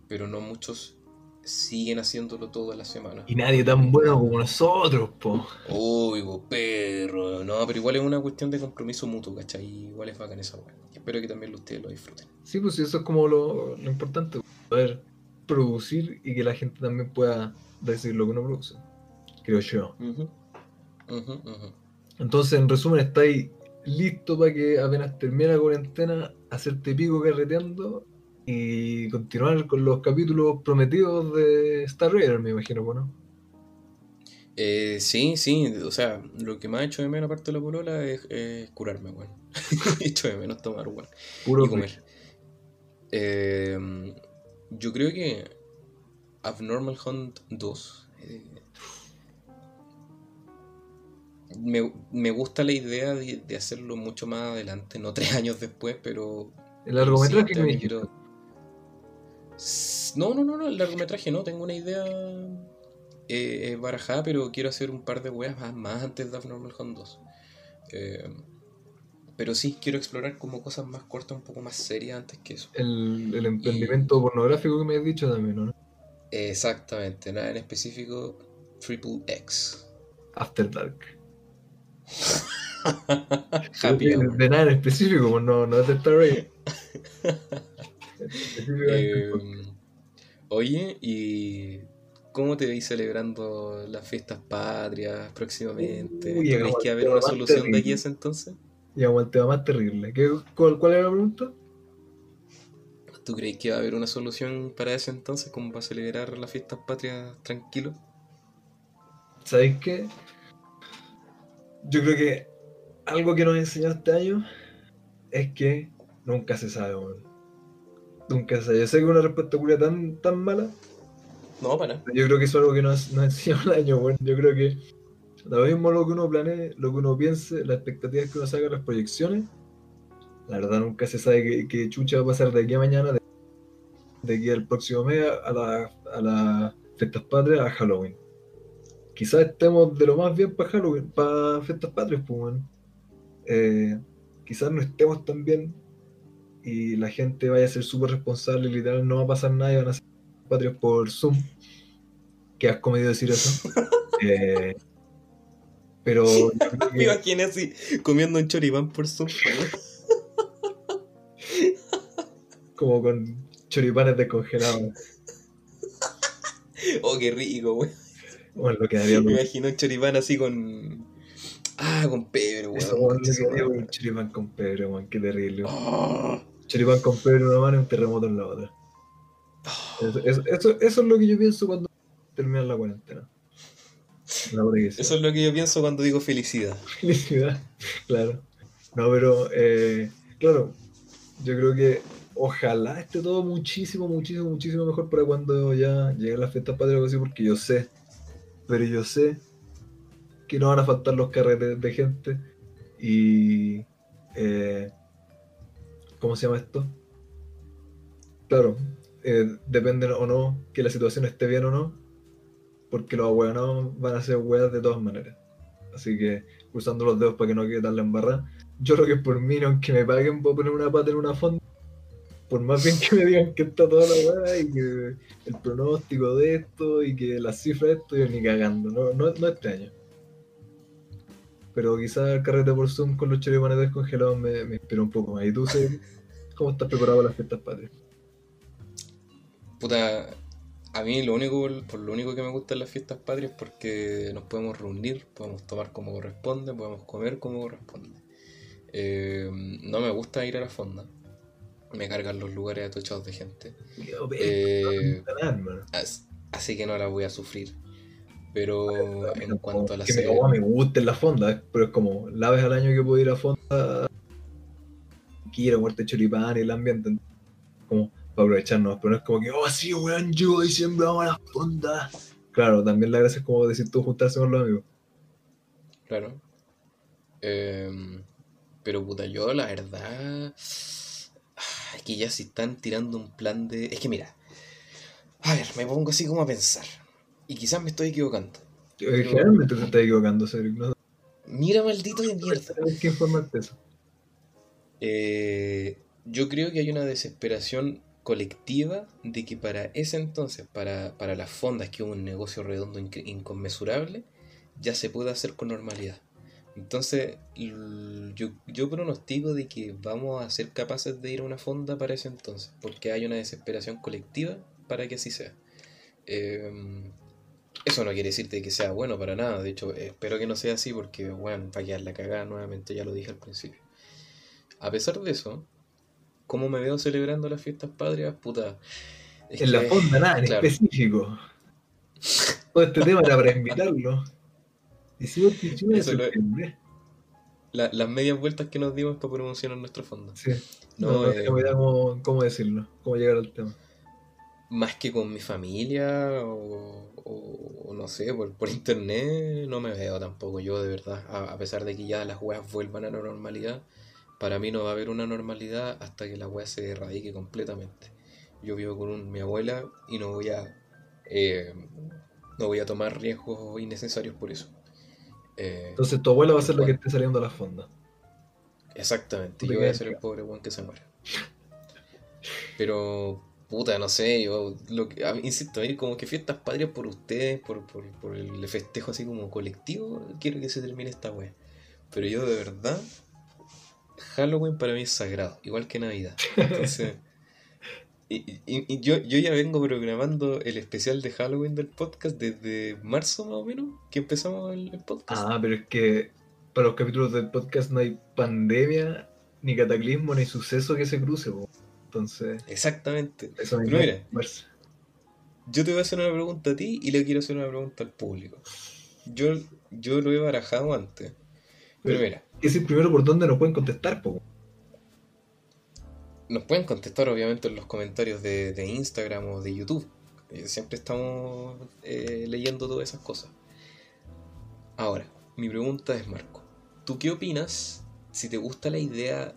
pero no muchos siguen haciéndolo todas las semanas. Y nadie tan bueno como nosotros, po. Uy, vos, perro. No, pero igual es una cuestión de compromiso mutuo, ¿cachai? Igual es bacán esa weá. Espero que también ustedes lo disfruten. Sí, pues eso es como lo, lo importante, poder producir y que la gente también pueda decir lo que uno produce, creo yo. Ujú, ujú. Entonces, en resumen, estáis listo para que apenas termine la cuarentena, hacerte pico carreteando y continuar con los capítulos prometidos de Star Raider, me imagino, bueno. Eh, sí, sí, o sea, lo que me ha hecho de menos aparte de la polola es, es curarme, weón. He hecho de menos tomar, weón. Puro y comer. Eh, yo creo que Abnormal Hunt 2. eh, me, me gusta la idea de, de hacerlo mucho más adelante, no tres años después, pero. El largometraje sí, que me quiero- No, no, no, no, el largometraje no, tengo una idea eh, barajada, pero quiero hacer un par de weas más, más antes de Abnormal Hunt 2. Eh, pero sí, quiero explorar como cosas más cortas, un poco más serias antes que eso. El, el emprendimiento pornográfico que me has dicho también, ¿no? Exactamente, nada en específico, Triple X. After Dark. Happy de, nada en específico, pues no, no es de Star. Eh, oye, ¿y cómo te veis celebrando las fiestas patrias próximamente? Uy, ¿Tú crees que va a haber una solución de aquí a ese entonces? Llegamos al tema más terrible. ¿Qué, cuál, ¿Cuál era la pregunta? ¿Tú crees que va a haber una solución para ese entonces, como para celebrar las fiestas patrias tranquilo? ¿Sabéis qué? Yo creo que algo que nos enseñó este año es que nunca se sabe, weón. Nunca se sabe. Yo sé que es una respuesta culia tan, tan mala, No, para. pero yo creo que eso es algo que nos, nos enseñó el año, weón. Yo creo que lo mismo lo que uno planee, lo que uno piense, las expectativas que uno saca, las proyecciones, la verdad nunca se sabe qué, qué chucha va a pasar de aquí a mañana, de, de aquí al próximo mes a las a las fiestas patrias, a Halloween. Quizás estemos de lo más bien para Halloween, para fiestas patrias, pues. Eh, quizás no estemos tan bien y la gente vaya a ser súper responsable, literal, no va a pasar nada y van a ser patrios por Zoom. Que has comedido decir eso. Eh, pero Me que- imaginé así, comiendo un choripán por Zoom. como con choripanes descongelados. Oh, qué rico, güey. Bueno, lo quedaría Me imagino un choripán así con. Ah, con eso, weón, quedaría con un choripán con pebre, weón, qué terrible. Oh, Choripán con pebre en una mano y un terremoto en la otra. Eso, eso, eso- eso es lo que yo pienso cuando termina la cuarentena. La. Eso es lo que yo pienso cuando digo felicidad. Felicidad, claro. No, pero, eh, claro, yo creo que ojalá esté todo muchísimo, muchísimo, muchísimo mejor para cuando ya lleguen las fiestas patrias porque yo sé, pero yo sé que no van a faltar los carretes de gente y... eh, ¿Cómo se llama esto? Claro, eh, depende o no que la situación esté bien o no, porque los ahueonados van a ser hueas de todas maneras. Así que, cruzando los dedos para que no quede tan la embarrada. Yo creo que por mí, aunque me paguen por poner una pata en una fonda, por más bien que me digan que está toda la hueá y que el pronóstico de esto y que las cifras de esto, yo ni cagando, no, no, no extraño. Pero quizás el carrete por Zoom con los choripanes descongelados me, me inspira un poco más. ¿Y tú, Cedric, cómo estás preparado para las fiestas patrias? Puta, a mí lo único, por lo único que me gustan las fiestas patrias es porque nos podemos reunir, podemos tomar como corresponde, podemos comer como corresponde. Eh, no me gusta ir a la fonda. Me cargan los lugares atochados de gente. Eh, Así que no la voy a sufrir. Pero en cuanto a la que me, serie- oh, me gusta en la fonda, pero es como la vez al año que puedo ir a fonda, quiero muerte choripán y el ambiente, como para aprovecharnos, pero no es como que, oh, sí, weón, yo diciembre vamos a la fonda. Claro, también la gracia es como decir tú juntarse con los amigos. Claro. Em, pero puta, yo la verdad. Es que ya si están tirando un plan de. Es que mira. A ver, me pongo así como a pensar. Y quizás me estoy equivocando. Eh, Generalmente te estás equivocando, Cedric, no Mira, maldito de mierda. que informarte eso. Eh, yo creo que hay una desesperación colectiva de que para ese entonces, para, para las fondas, que es un negocio redondo inc- inconmensurable, ya se puede hacer con normalidad. Entonces, yo, yo pronostico de que vamos a ser capaces de ir a una fonda para ese entonces, porque hay una desesperación colectiva para que así sea. Eh, eso no quiere decir de que sea bueno para nada, de hecho, espero que no sea así porque, bueno, va a quedar la cagada nuevamente, ya lo dije al principio. A pesar de eso, ¿cómo me veo celebrando las fiestas patrias? Puta. es En la fonda, nada, en claro. específico. Todo este tema era para invitarlo. Hicimos que Eso lo- la- las medias vueltas que nos dimos para promocionar nuestro fondo. Sí. No, No, no eh, cómo, cómo decirlo, cómo llegar al tema. Más que con mi familia o, o- o no sé, por, por internet, no me veo tampoco yo, de verdad. A, a pesar de que ya las weas vuelvan a la normalidad, para mí no va a haber una normalidad hasta que la wea se erradique completamente. Yo vivo con un- mi abuela y no voy a eh, no voy a tomar riesgos innecesarios por eso. Eh, Entonces tu abuela va a ser la que esté saliendo a la fonda. Exactamente, yo voy a ser el pobre weón que se muere. Pero, puta, no sé, yo, lo que, a mí, insisto, ir como que fiestas patrias por ustedes, por, por, por el festejo así como colectivo, quiero que se termine esta wea. Pero yo de verdad, Halloween para mí es sagrado, igual que Navidad. Entonces, y, y- y yo, yo ya vengo programando el especial de Halloween del podcast desde marzo más o menos, que empezamos el, el podcast. Ah, pero es que para los capítulos del podcast no hay pandemia, ni cataclismo, ni suceso que se cruce. po. Entonces, Exactamente. eso me Pero mira, conversa. Yo te voy a hacer una pregunta a ti y le quiero hacer una pregunta al público. Yo, yo lo he barajado antes. Pero Pero- mira, Es decir, primero por dónde nos pueden contestar, po. nos pueden contestar obviamente en los comentarios de, de Instagram o de YouTube. Eh, Siempre estamos eh, leyendo todas esas cosas. Ahora, mi pregunta es, Marco, ¿tú qué opinas si te gusta la idea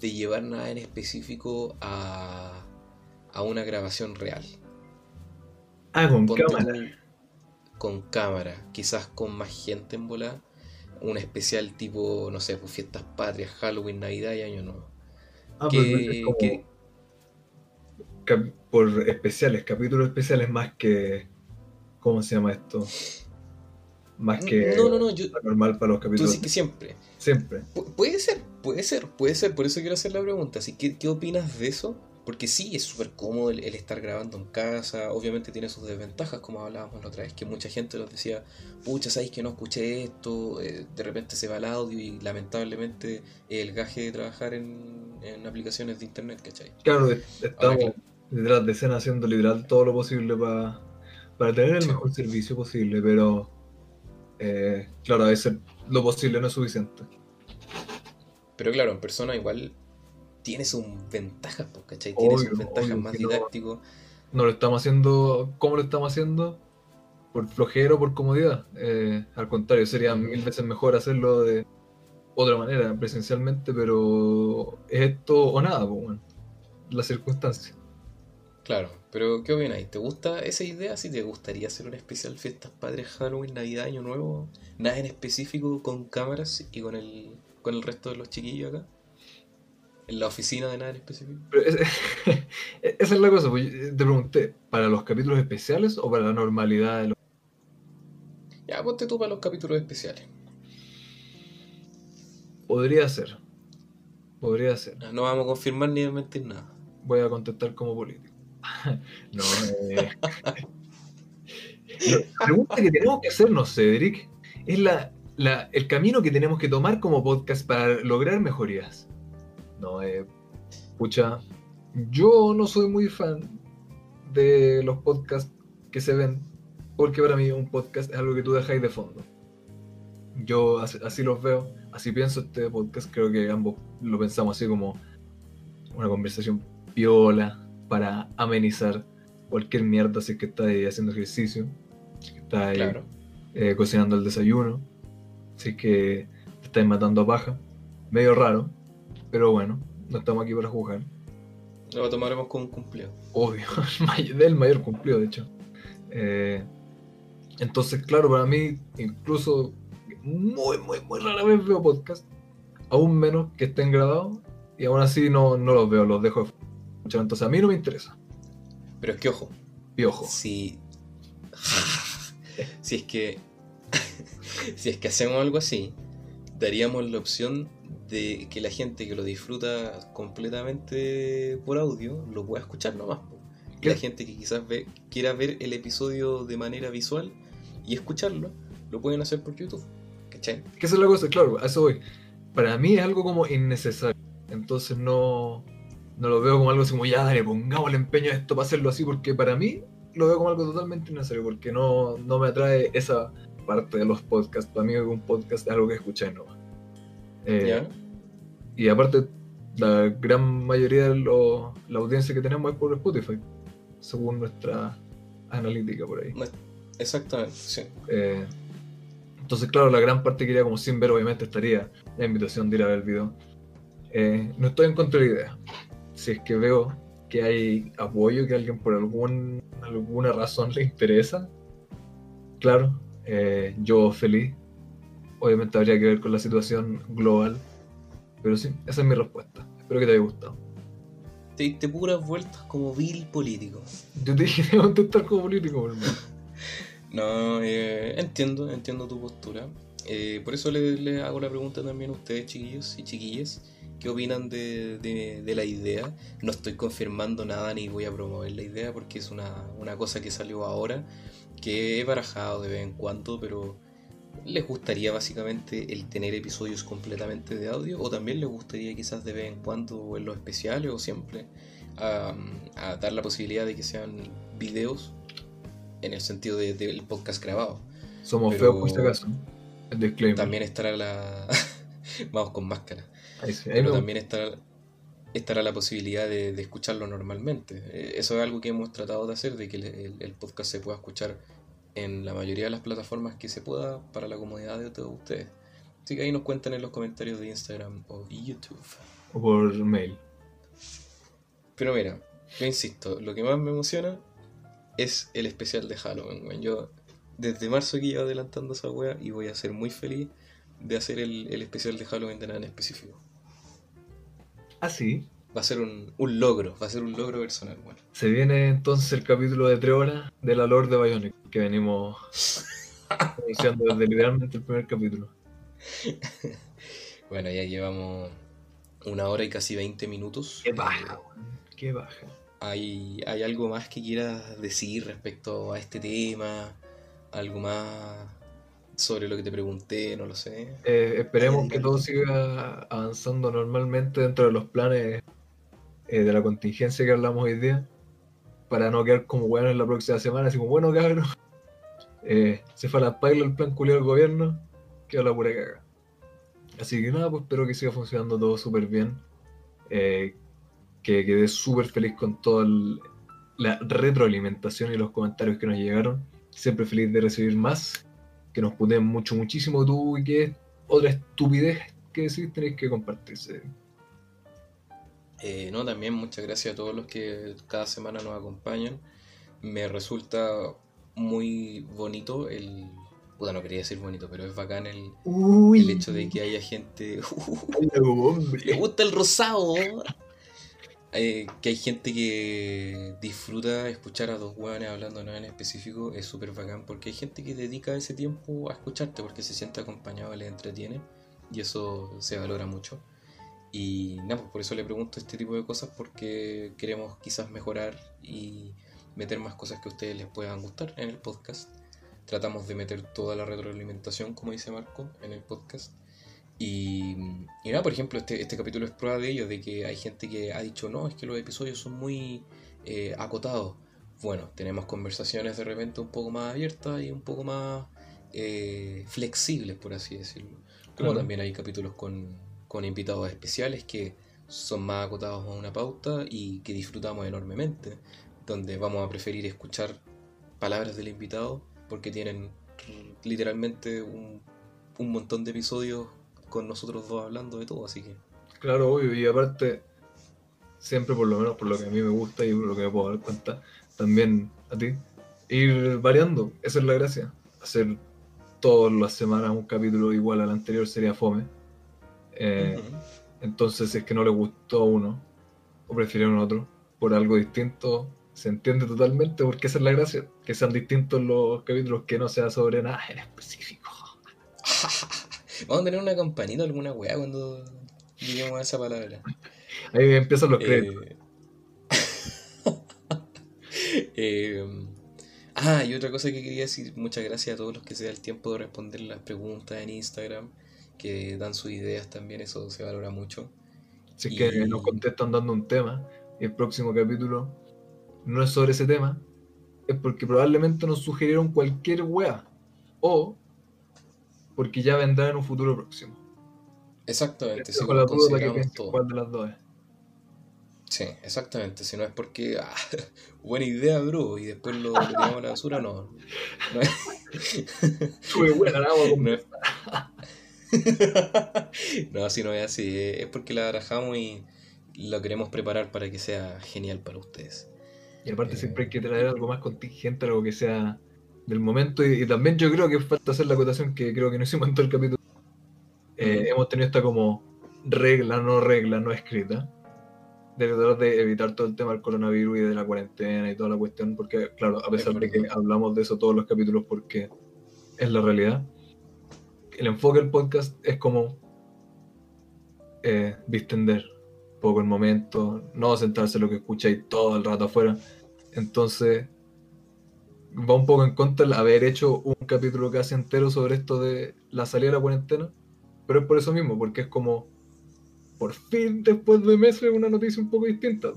de llevar nada en específico a, a una grabación real? Ah, con Ponte cámara. tú con cámara, quizás con más gente en volar, un especial tipo, no sé, pues fiestas patrias, Halloween, Navidad y Año Nuevo. Ah, pero que- como por especiales, capítulos especiales más que. ¿Cómo se llama esto? Más que No, no, no, yo, normal para los tú capítulos. dices que siempre. Siempre. Pu- puede ser, puede ser, puede ser, por eso quiero hacer la pregunta. Así ¿qué opinas de eso? Porque sí, es súper cómodo el, el estar grabando en casa, obviamente tiene sus desventajas, como hablábamos la otra vez, que mucha gente nos decía, pucha, sabéis que no escuché esto, eh, de repente se va el audio y lamentablemente el gaje de trabajar en, en aplicaciones de internet, ¿cachai? Claro, est- estamos Ahora detrás de escena haciendo literal todo lo posible pa- para tener el Sí. mejor servicio posible, pero. eh, claro, a veces lo posible no es suficiente. Pero claro, en persona igual tiene sus ventajas, ¿cachai? Tiene sus ventajas más no. didácticos. No lo estamos haciendo como lo estamos haciendo, por flojera o por comodidad. Eh, al contrario, sería mil veces mejor hacerlo de otra manera, presencialmente, pero es esto o nada, pues, bueno, la circunstancia. Claro, pero ¿qué opináis? ¿Te gusta esa idea? Si te gustaría hacer un especial Fiestas Padres, Halloween, Navidad, Año Nuevo, nada en específico con cámaras y con el, con el resto de los chiquillos acá. En la oficina de nada en específico. Pero es- esa es la cosa, pues, yo te pregunté, ¿para los capítulos especiales o para la normalidad de los... Ya, ponte tú para los capítulos especiales. Podría ser, podría ser. No vamos a confirmar ni desmentir nada. Voy a contestar como político. no, eh... La pregunta que tenemos que hacernos, Cedric, es la, la- el camino que tenemos que tomar como podcast para lograr mejorías. No, eh, pucha, yo no soy muy fan de los podcasts que se ven, porque para mí un podcast es algo que tú dejáis de fondo. Yo así, así los veo, así pienso este podcast, creo que ambos lo pensamos así como una conversación piola para amenizar cualquier mierda si es que estás ahí haciendo ejercicio, si es que estás ahí Claro. eh, cocinando el desayuno, es que te estás matando a paja. Medio raro, pero bueno, no estamos aquí para jugar. Lo tomaremos como un cumplido. Obvio, del mayor cumplido, de hecho. Eh, entonces, claro, para mí, incluso muy, muy, muy rara vez veo podcast, aún menos que estén grabados, y aún así no, no los veo, los dejo de escuchar. Entonces, a mí no me interesa. Pero es que ojo, Piojo. si. si es que. Si es que hacemos algo así, daríamos la opción de que la gente que lo disfruta completamente por audio lo pueda escuchar nomás. la gente que quizás ve, quiera ver el episodio de manera visual y escucharlo, lo pueden hacer por YouTube. ¿Cachai? Que esa es la cosa, claro, a eso voy. Para mí es algo como innecesario. Entonces no, no lo veo como algo así como, ya, dale, pongamos el empeño a esto para hacerlo así, porque para mí lo veo como algo totalmente innecesario, porque no, no me atrae esa parte de los podcasts. Para mí un podcast es algo que escuché nomás. Eh, ¿Ya? Y aparte, la gran mayoría de lo- la audiencia que tenemos es por Spotify, según nuestra analítica por ahí. No Exactamente, sí. Eh, entonces, claro, la gran parte que iría como sin ver, obviamente, estaría la invitación de ir a ver el video. Eh, no estoy en contra de la idea. Si es que veo que hay apoyo, que alguien por algún, alguna razón le interesa, claro, eh, yo feliz. Obviamente habría que ver con la situación global. Pero sí, esa es mi respuesta. Espero que te haya gustado. Te diste puras vueltas como vil político. Yo te dije que contestar como político, por hermano. No, eh, entiendo, entiendo tu postura. Eh, por eso le, le hago la pregunta también a ustedes, chiquillos y chiquillas. ¿Qué opinan de, de- de la idea? No estoy confirmando nada ni voy a promover la idea porque es una, una cosa que salió ahora, que he barajado de vez en cuando, pero ¿les gustaría básicamente el tener episodios completamente de audio? ¿O también les gustaría quizás de vez en cuando en los especiales o siempre a, a dar la posibilidad de que sean videos en el sentido de- del podcast grabado? Somos Pero- feos por si acaso. El disclaimer. También estará la... Vamos con máscara. Ahí sí, ahí Pero también estará, estará la posibilidad de, de escucharlo normalmente. Eh, Eso es algo que hemos tratado de hacer, de que el, el- el podcast se pueda escuchar en la mayoría de las plataformas que se pueda para la comodidad de todos ustedes. Así que ahí nos cuentan en los comentarios de Instagram o YouTube. O por mail. Pero mira, yo insisto, lo que más me emociona es el especial de Halloween. Yo desde marzo que llevo adelantando esa wea y voy a ser muy feliz de hacer el, el especial de Halloween de nada en específico. Ah, sí. Va a ser un, un logro, va a ser un logro personal, bueno. Se viene entonces el capítulo de 3 horas de la Lord de Bionic, que venimos anunciando desde literalmente el primer capítulo. Bueno, ya llevamos una hora y casi 20 minutos. Qué Eh, baja, weón. Qué baja. ¿Hay, ¿Hay algo más que quieras decir respecto a este tema? ¿Algo más sobre lo que te pregunté? No lo sé. Eh, esperemos que todo siga avanzando normalmente dentro de los planes eh, de la contingencia que hablamos hoy día, para no quedar como bueno en la próxima semana, así como, bueno, cabrón, eh, se fue a la paila el plan culiado del gobierno, quedó la pura caga. Así que nada, pues espero que siga funcionando todo súper bien. Eh, que quedé súper feliz con toda la retroalimentación y los comentarios que nos llegaron. Siempre feliz de recibir más. Que nos puteen mucho, muchísimo tú y que otra estupidez que decís tenéis que compartirse. Eh, no, también muchas gracias a todos los que cada semana nos acompañan. Me resulta muy bonito el... Puta, no quería decir bonito, pero es bacán el, el hecho de que haya gente... ¡Le hombre. gusta el rosado! Eh, que hay gente que disfruta escuchar a dos hueones hablando no en específico, es súper bacán porque hay gente que dedica ese tiempo a escucharte porque se siente acompañado, le entretiene y eso se valora mucho. Y nada, pues por eso le pregunto este tipo de cosas porque queremos quizás mejorar y meter más cosas que a ustedes les puedan gustar en el podcast. Tratamos de meter toda la retroalimentación, como dice Marco, en el podcast. Y, y nada, por ejemplo, este, este capítulo es prueba de ello, de que hay gente que ha dicho, no, es que los episodios son muy eh, acotados. Bueno, tenemos conversaciones de repente un poco más abiertas y un poco más eh, flexibles, por así decirlo. Como Claro. también hay capítulos con, con invitados especiales que son más acotados a una pauta y que disfrutamos enormemente, donde vamos a preferir escuchar palabras del invitado porque tienen literalmente un, un montón de episodios con nosotros dos hablando de todo, así que Claro, obvio, y aparte, siempre por lo menos por lo que a mí me gusta y por lo que me puedo dar cuenta, también a ti, ir variando, esa es la gracia. Hacer todas las semanas un capítulo igual al anterior sería fome. Eh. Entonces, si es que no le gustó a uno, o prefirieron otro, por algo distinto, se entiende totalmente, porque esa es la gracia, que sean distintos los capítulos, que no sea sobre nada en específico. Vamos a tener una campanita o alguna weá cuando lleguemos a esa palabra. Ahí empiezan los créditos. Eh, eh, ah, y otra cosa que quería decir, muchas gracias a todos los que se dan el tiempo de responder las preguntas en Instagram, que dan sus ideas también, eso se valora mucho. Si es que nos contestan dando un tema y el próximo capítulo no es sobre ese tema, es porque probablemente nos sugirieron cualquier wea. O porque ya vendrá en un futuro próximo. Exactamente, si Con la duda que cuál de las dos es. Sí, exactamente, si no es porque, ah, buena idea, bro, y después lo, lo tiramos a la basura, no. No es- buena No, es- no, si no es así, es porque la barajamos y lo queremos preparar para que sea genial para ustedes. Y aparte Eh. siempre hay que traer algo más contingente, algo que sea del momento. Y, y también yo creo que falta hacer la acotación que creo que no hicimos en todo el capítulo. Eh. Hemos tenido esta como regla, no regla, no escrita. De tratar de evitar todo el tema del coronavirus y de la cuarentena y toda la cuestión. Porque, claro, a pesar de que hablamos de eso todos los capítulos porque es la realidad. El enfoque del podcast es como eh, distender un poco el momento, no centrarse en lo que escucháis todo el rato afuera. Entonces, va un poco en contra el haber hecho un capítulo casi entero sobre esto de la salida de la cuarentena, pero es por eso mismo, porque es como, por fin, después de meses, una noticia un poco distinta.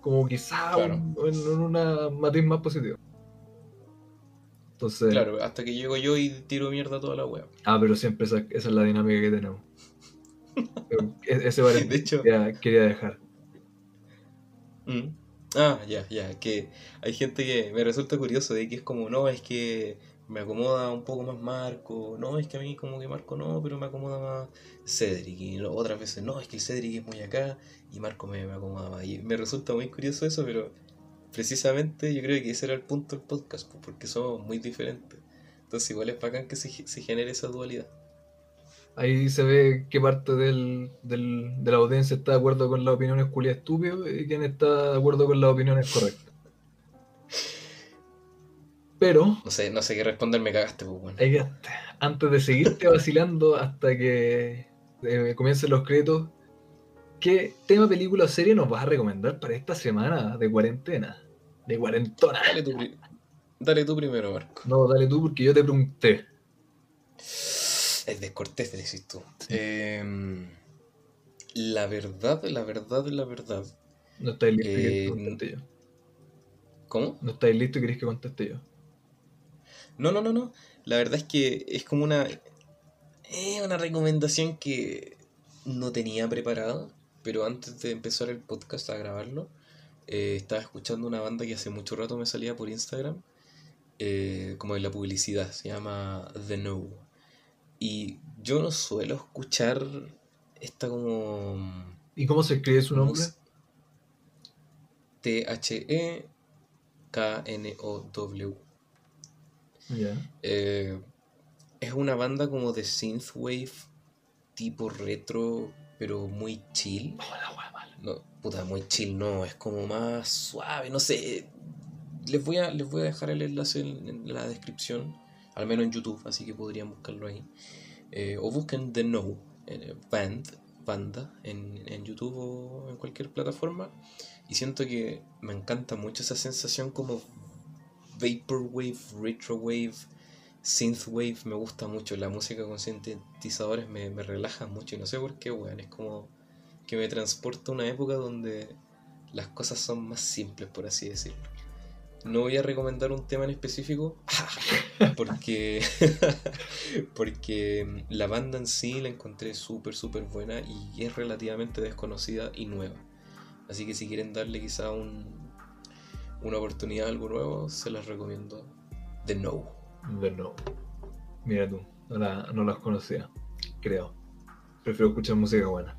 Como quizá Claro. un- en, una matiz más positiva. Entonces, Claro, hasta que llego yo y tiro mierda a toda la web. ah, pero siempre esa, esa es la dinámica que tenemos. E- Ese De hecho, quería, quería dejar. Mm. Ah, ya, ya, que hay gente que me resulta curioso de que es como, no, es que me acomoda un poco más Marco, no, es que a mí como que Marco no, pero me acomoda más Cedric, y otras veces no, es que el Cedric es muy acá y Marco me, me acomoda más. Y me resulta muy curioso eso, pero precisamente yo creo que ese era el punto del podcast, porque somos muy diferentes. Entonces igual es bacán que se, se genere esa dualidad. Ahí se ve qué parte del, del- de la audiencia está de acuerdo con las opiniones culias estúpidas y quién está de acuerdo con las opiniones correctas. Pero, No sé, no sé qué responder, me cagaste, pues bueno. hay que- antes de seguirte vacilando hasta que eh, comiencen los créditos, ¿qué tema, película o serie nos vas a recomendar para esta semana de cuarentena? De cuarentona. Dale tú, dale tú primero, Marco. No, dale tú porque yo te pregunté. Es descortés, decís tú. Em, la verdad, la verdad, la verdad. No estáis listo y Eh, que conteste yo. ¿Cómo? No estáis listo y queréis que conteste yo. No, no, no, no. La verdad es que es como una. Es una recomendación que no tenía preparada, pero antes de empezar el podcast a grabarlo, eh, estaba escuchando una banda que hace mucho rato me salía por Instagram, eh, como en la publicidad, se llama The No. Y yo no suelo escuchar esta como... ¿Y cómo se escribe su nombre? T-H-E-K-N-O-W. Eh, es una banda como de synthwave tipo retro, pero muy chill. Oh, la wea mala. No, puta, muy chill, no, es como más suave, no sé. Les voy a, les voy a dejar el enlace en, en la descripción, al menos en YouTube, así que podrían buscarlo ahí. Eh, o busquen The No, eh, Band, banda, en, en YouTube o en cualquier plataforma. Y siento que me encanta mucho esa sensación como Vaporwave, Retrowave, Synthwave, me gusta mucho. La música con sintetizadores me, me relaja mucho y no sé por qué, weón, es como que me transporta a una época donde las cosas son más simples, por así decirlo. No voy a recomendar un tema en específico porque, porque la banda en sí la encontré súper, súper buena y es relativamente desconocida y nueva. Así que si quieren darle quizá un, una oportunidad a algo nuevo, se las recomiendo. The No. The No. Mira tú, no, la, no las conocía, creo. Prefiero escuchar música buena.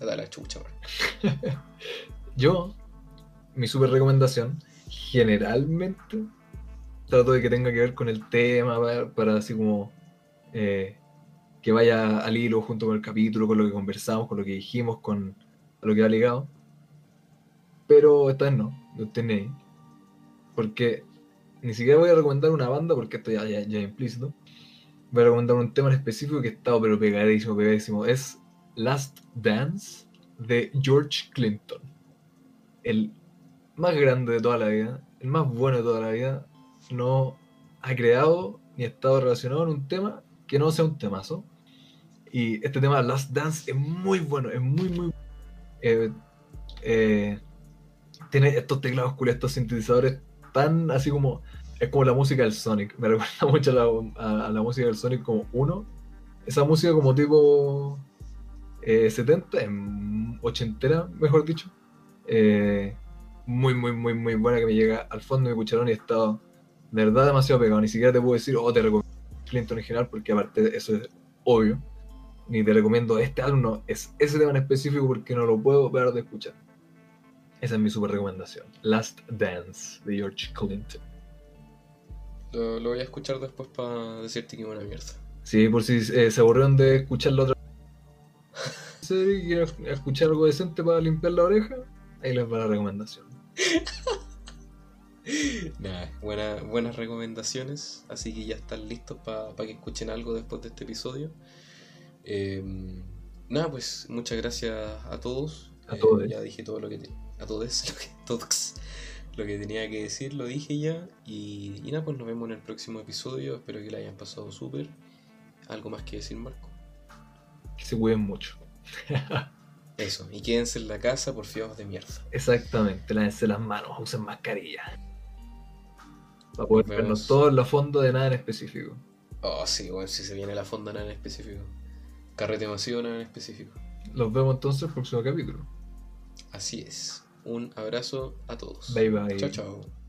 A la chucha. Yo, mi super recomendación, generalmente trato de que tenga que ver con el tema, para, para así como eh, que vaya al hilo junto con el capítulo, con lo que conversamos, con lo que dijimos, con lo que va ligado. Pero esta vez no, no ahí. Porque ni siquiera voy a recomendar una banda, porque esto ya, ya, ya es implícito. Voy a recomendar un tema en específico que he estado pero pegadísimo, pegadísimo. Es Last Dance de George Clinton. El más grande de toda la vida, el más bueno de toda la vida, no ha creado ni ha estado relacionado en un tema que no sea un temazo. Y este tema, Last Dance, es muy bueno, es muy, muy eh, eh, tiene estos teclados culiados, estos sintetizadores tan así como. Es como la música del Sonic. Me recuerda mucho a la, a- a la música del Sonic como uno. Esa música como tipo eh, 70, em, ochentera, mejor dicho. Eh, muy, muy, muy, muy buena que me llega al fondo de mi cucharón y he estado de verdad demasiado pegado. Ni siquiera te puedo decir, oh, te recomiendo Clinton original, porque aparte eso es obvio. Ni te recomiendo este álbum, no, es ese tema en específico porque no lo puedo parar de escuchar. Esa es mi super recomendación. Last Dance de George Clinton. Lo, lo voy a escuchar después para decirte que una mierda. Sí, por si eh, se aburrieron de escucharlo otra vez y quieren escuchar algo decente para limpiar la oreja, ahí les va la recomendación. Nada, buena- buenas recomendaciones, así que ya están listos para que escuchen algo después de este episodio. Eh, nada, pues muchas gracias a todos. A Eh, todos. ya dije todo lo que te- a todos lo que, todos, lo que tenía que decir, lo dije ya. Y, y nada, pues nos vemos en el próximo episodio. Espero que la hayan pasado súper. ¿Algo más que decir, Marco? Que se cuiden mucho. Eso, y quédense en la casa por fiados de mierda. Exactamente, lávense las manos, usen mascarilla. Para poder Nos vernos todos en la fondo de nada en específico. Oh, sí, bueno, si se viene la fonda nada en específico. Carrete masivo nada en específico. Los vemos entonces en el próximo capítulo. Así es. Un abrazo a todos. Bye bye. Chao, chao.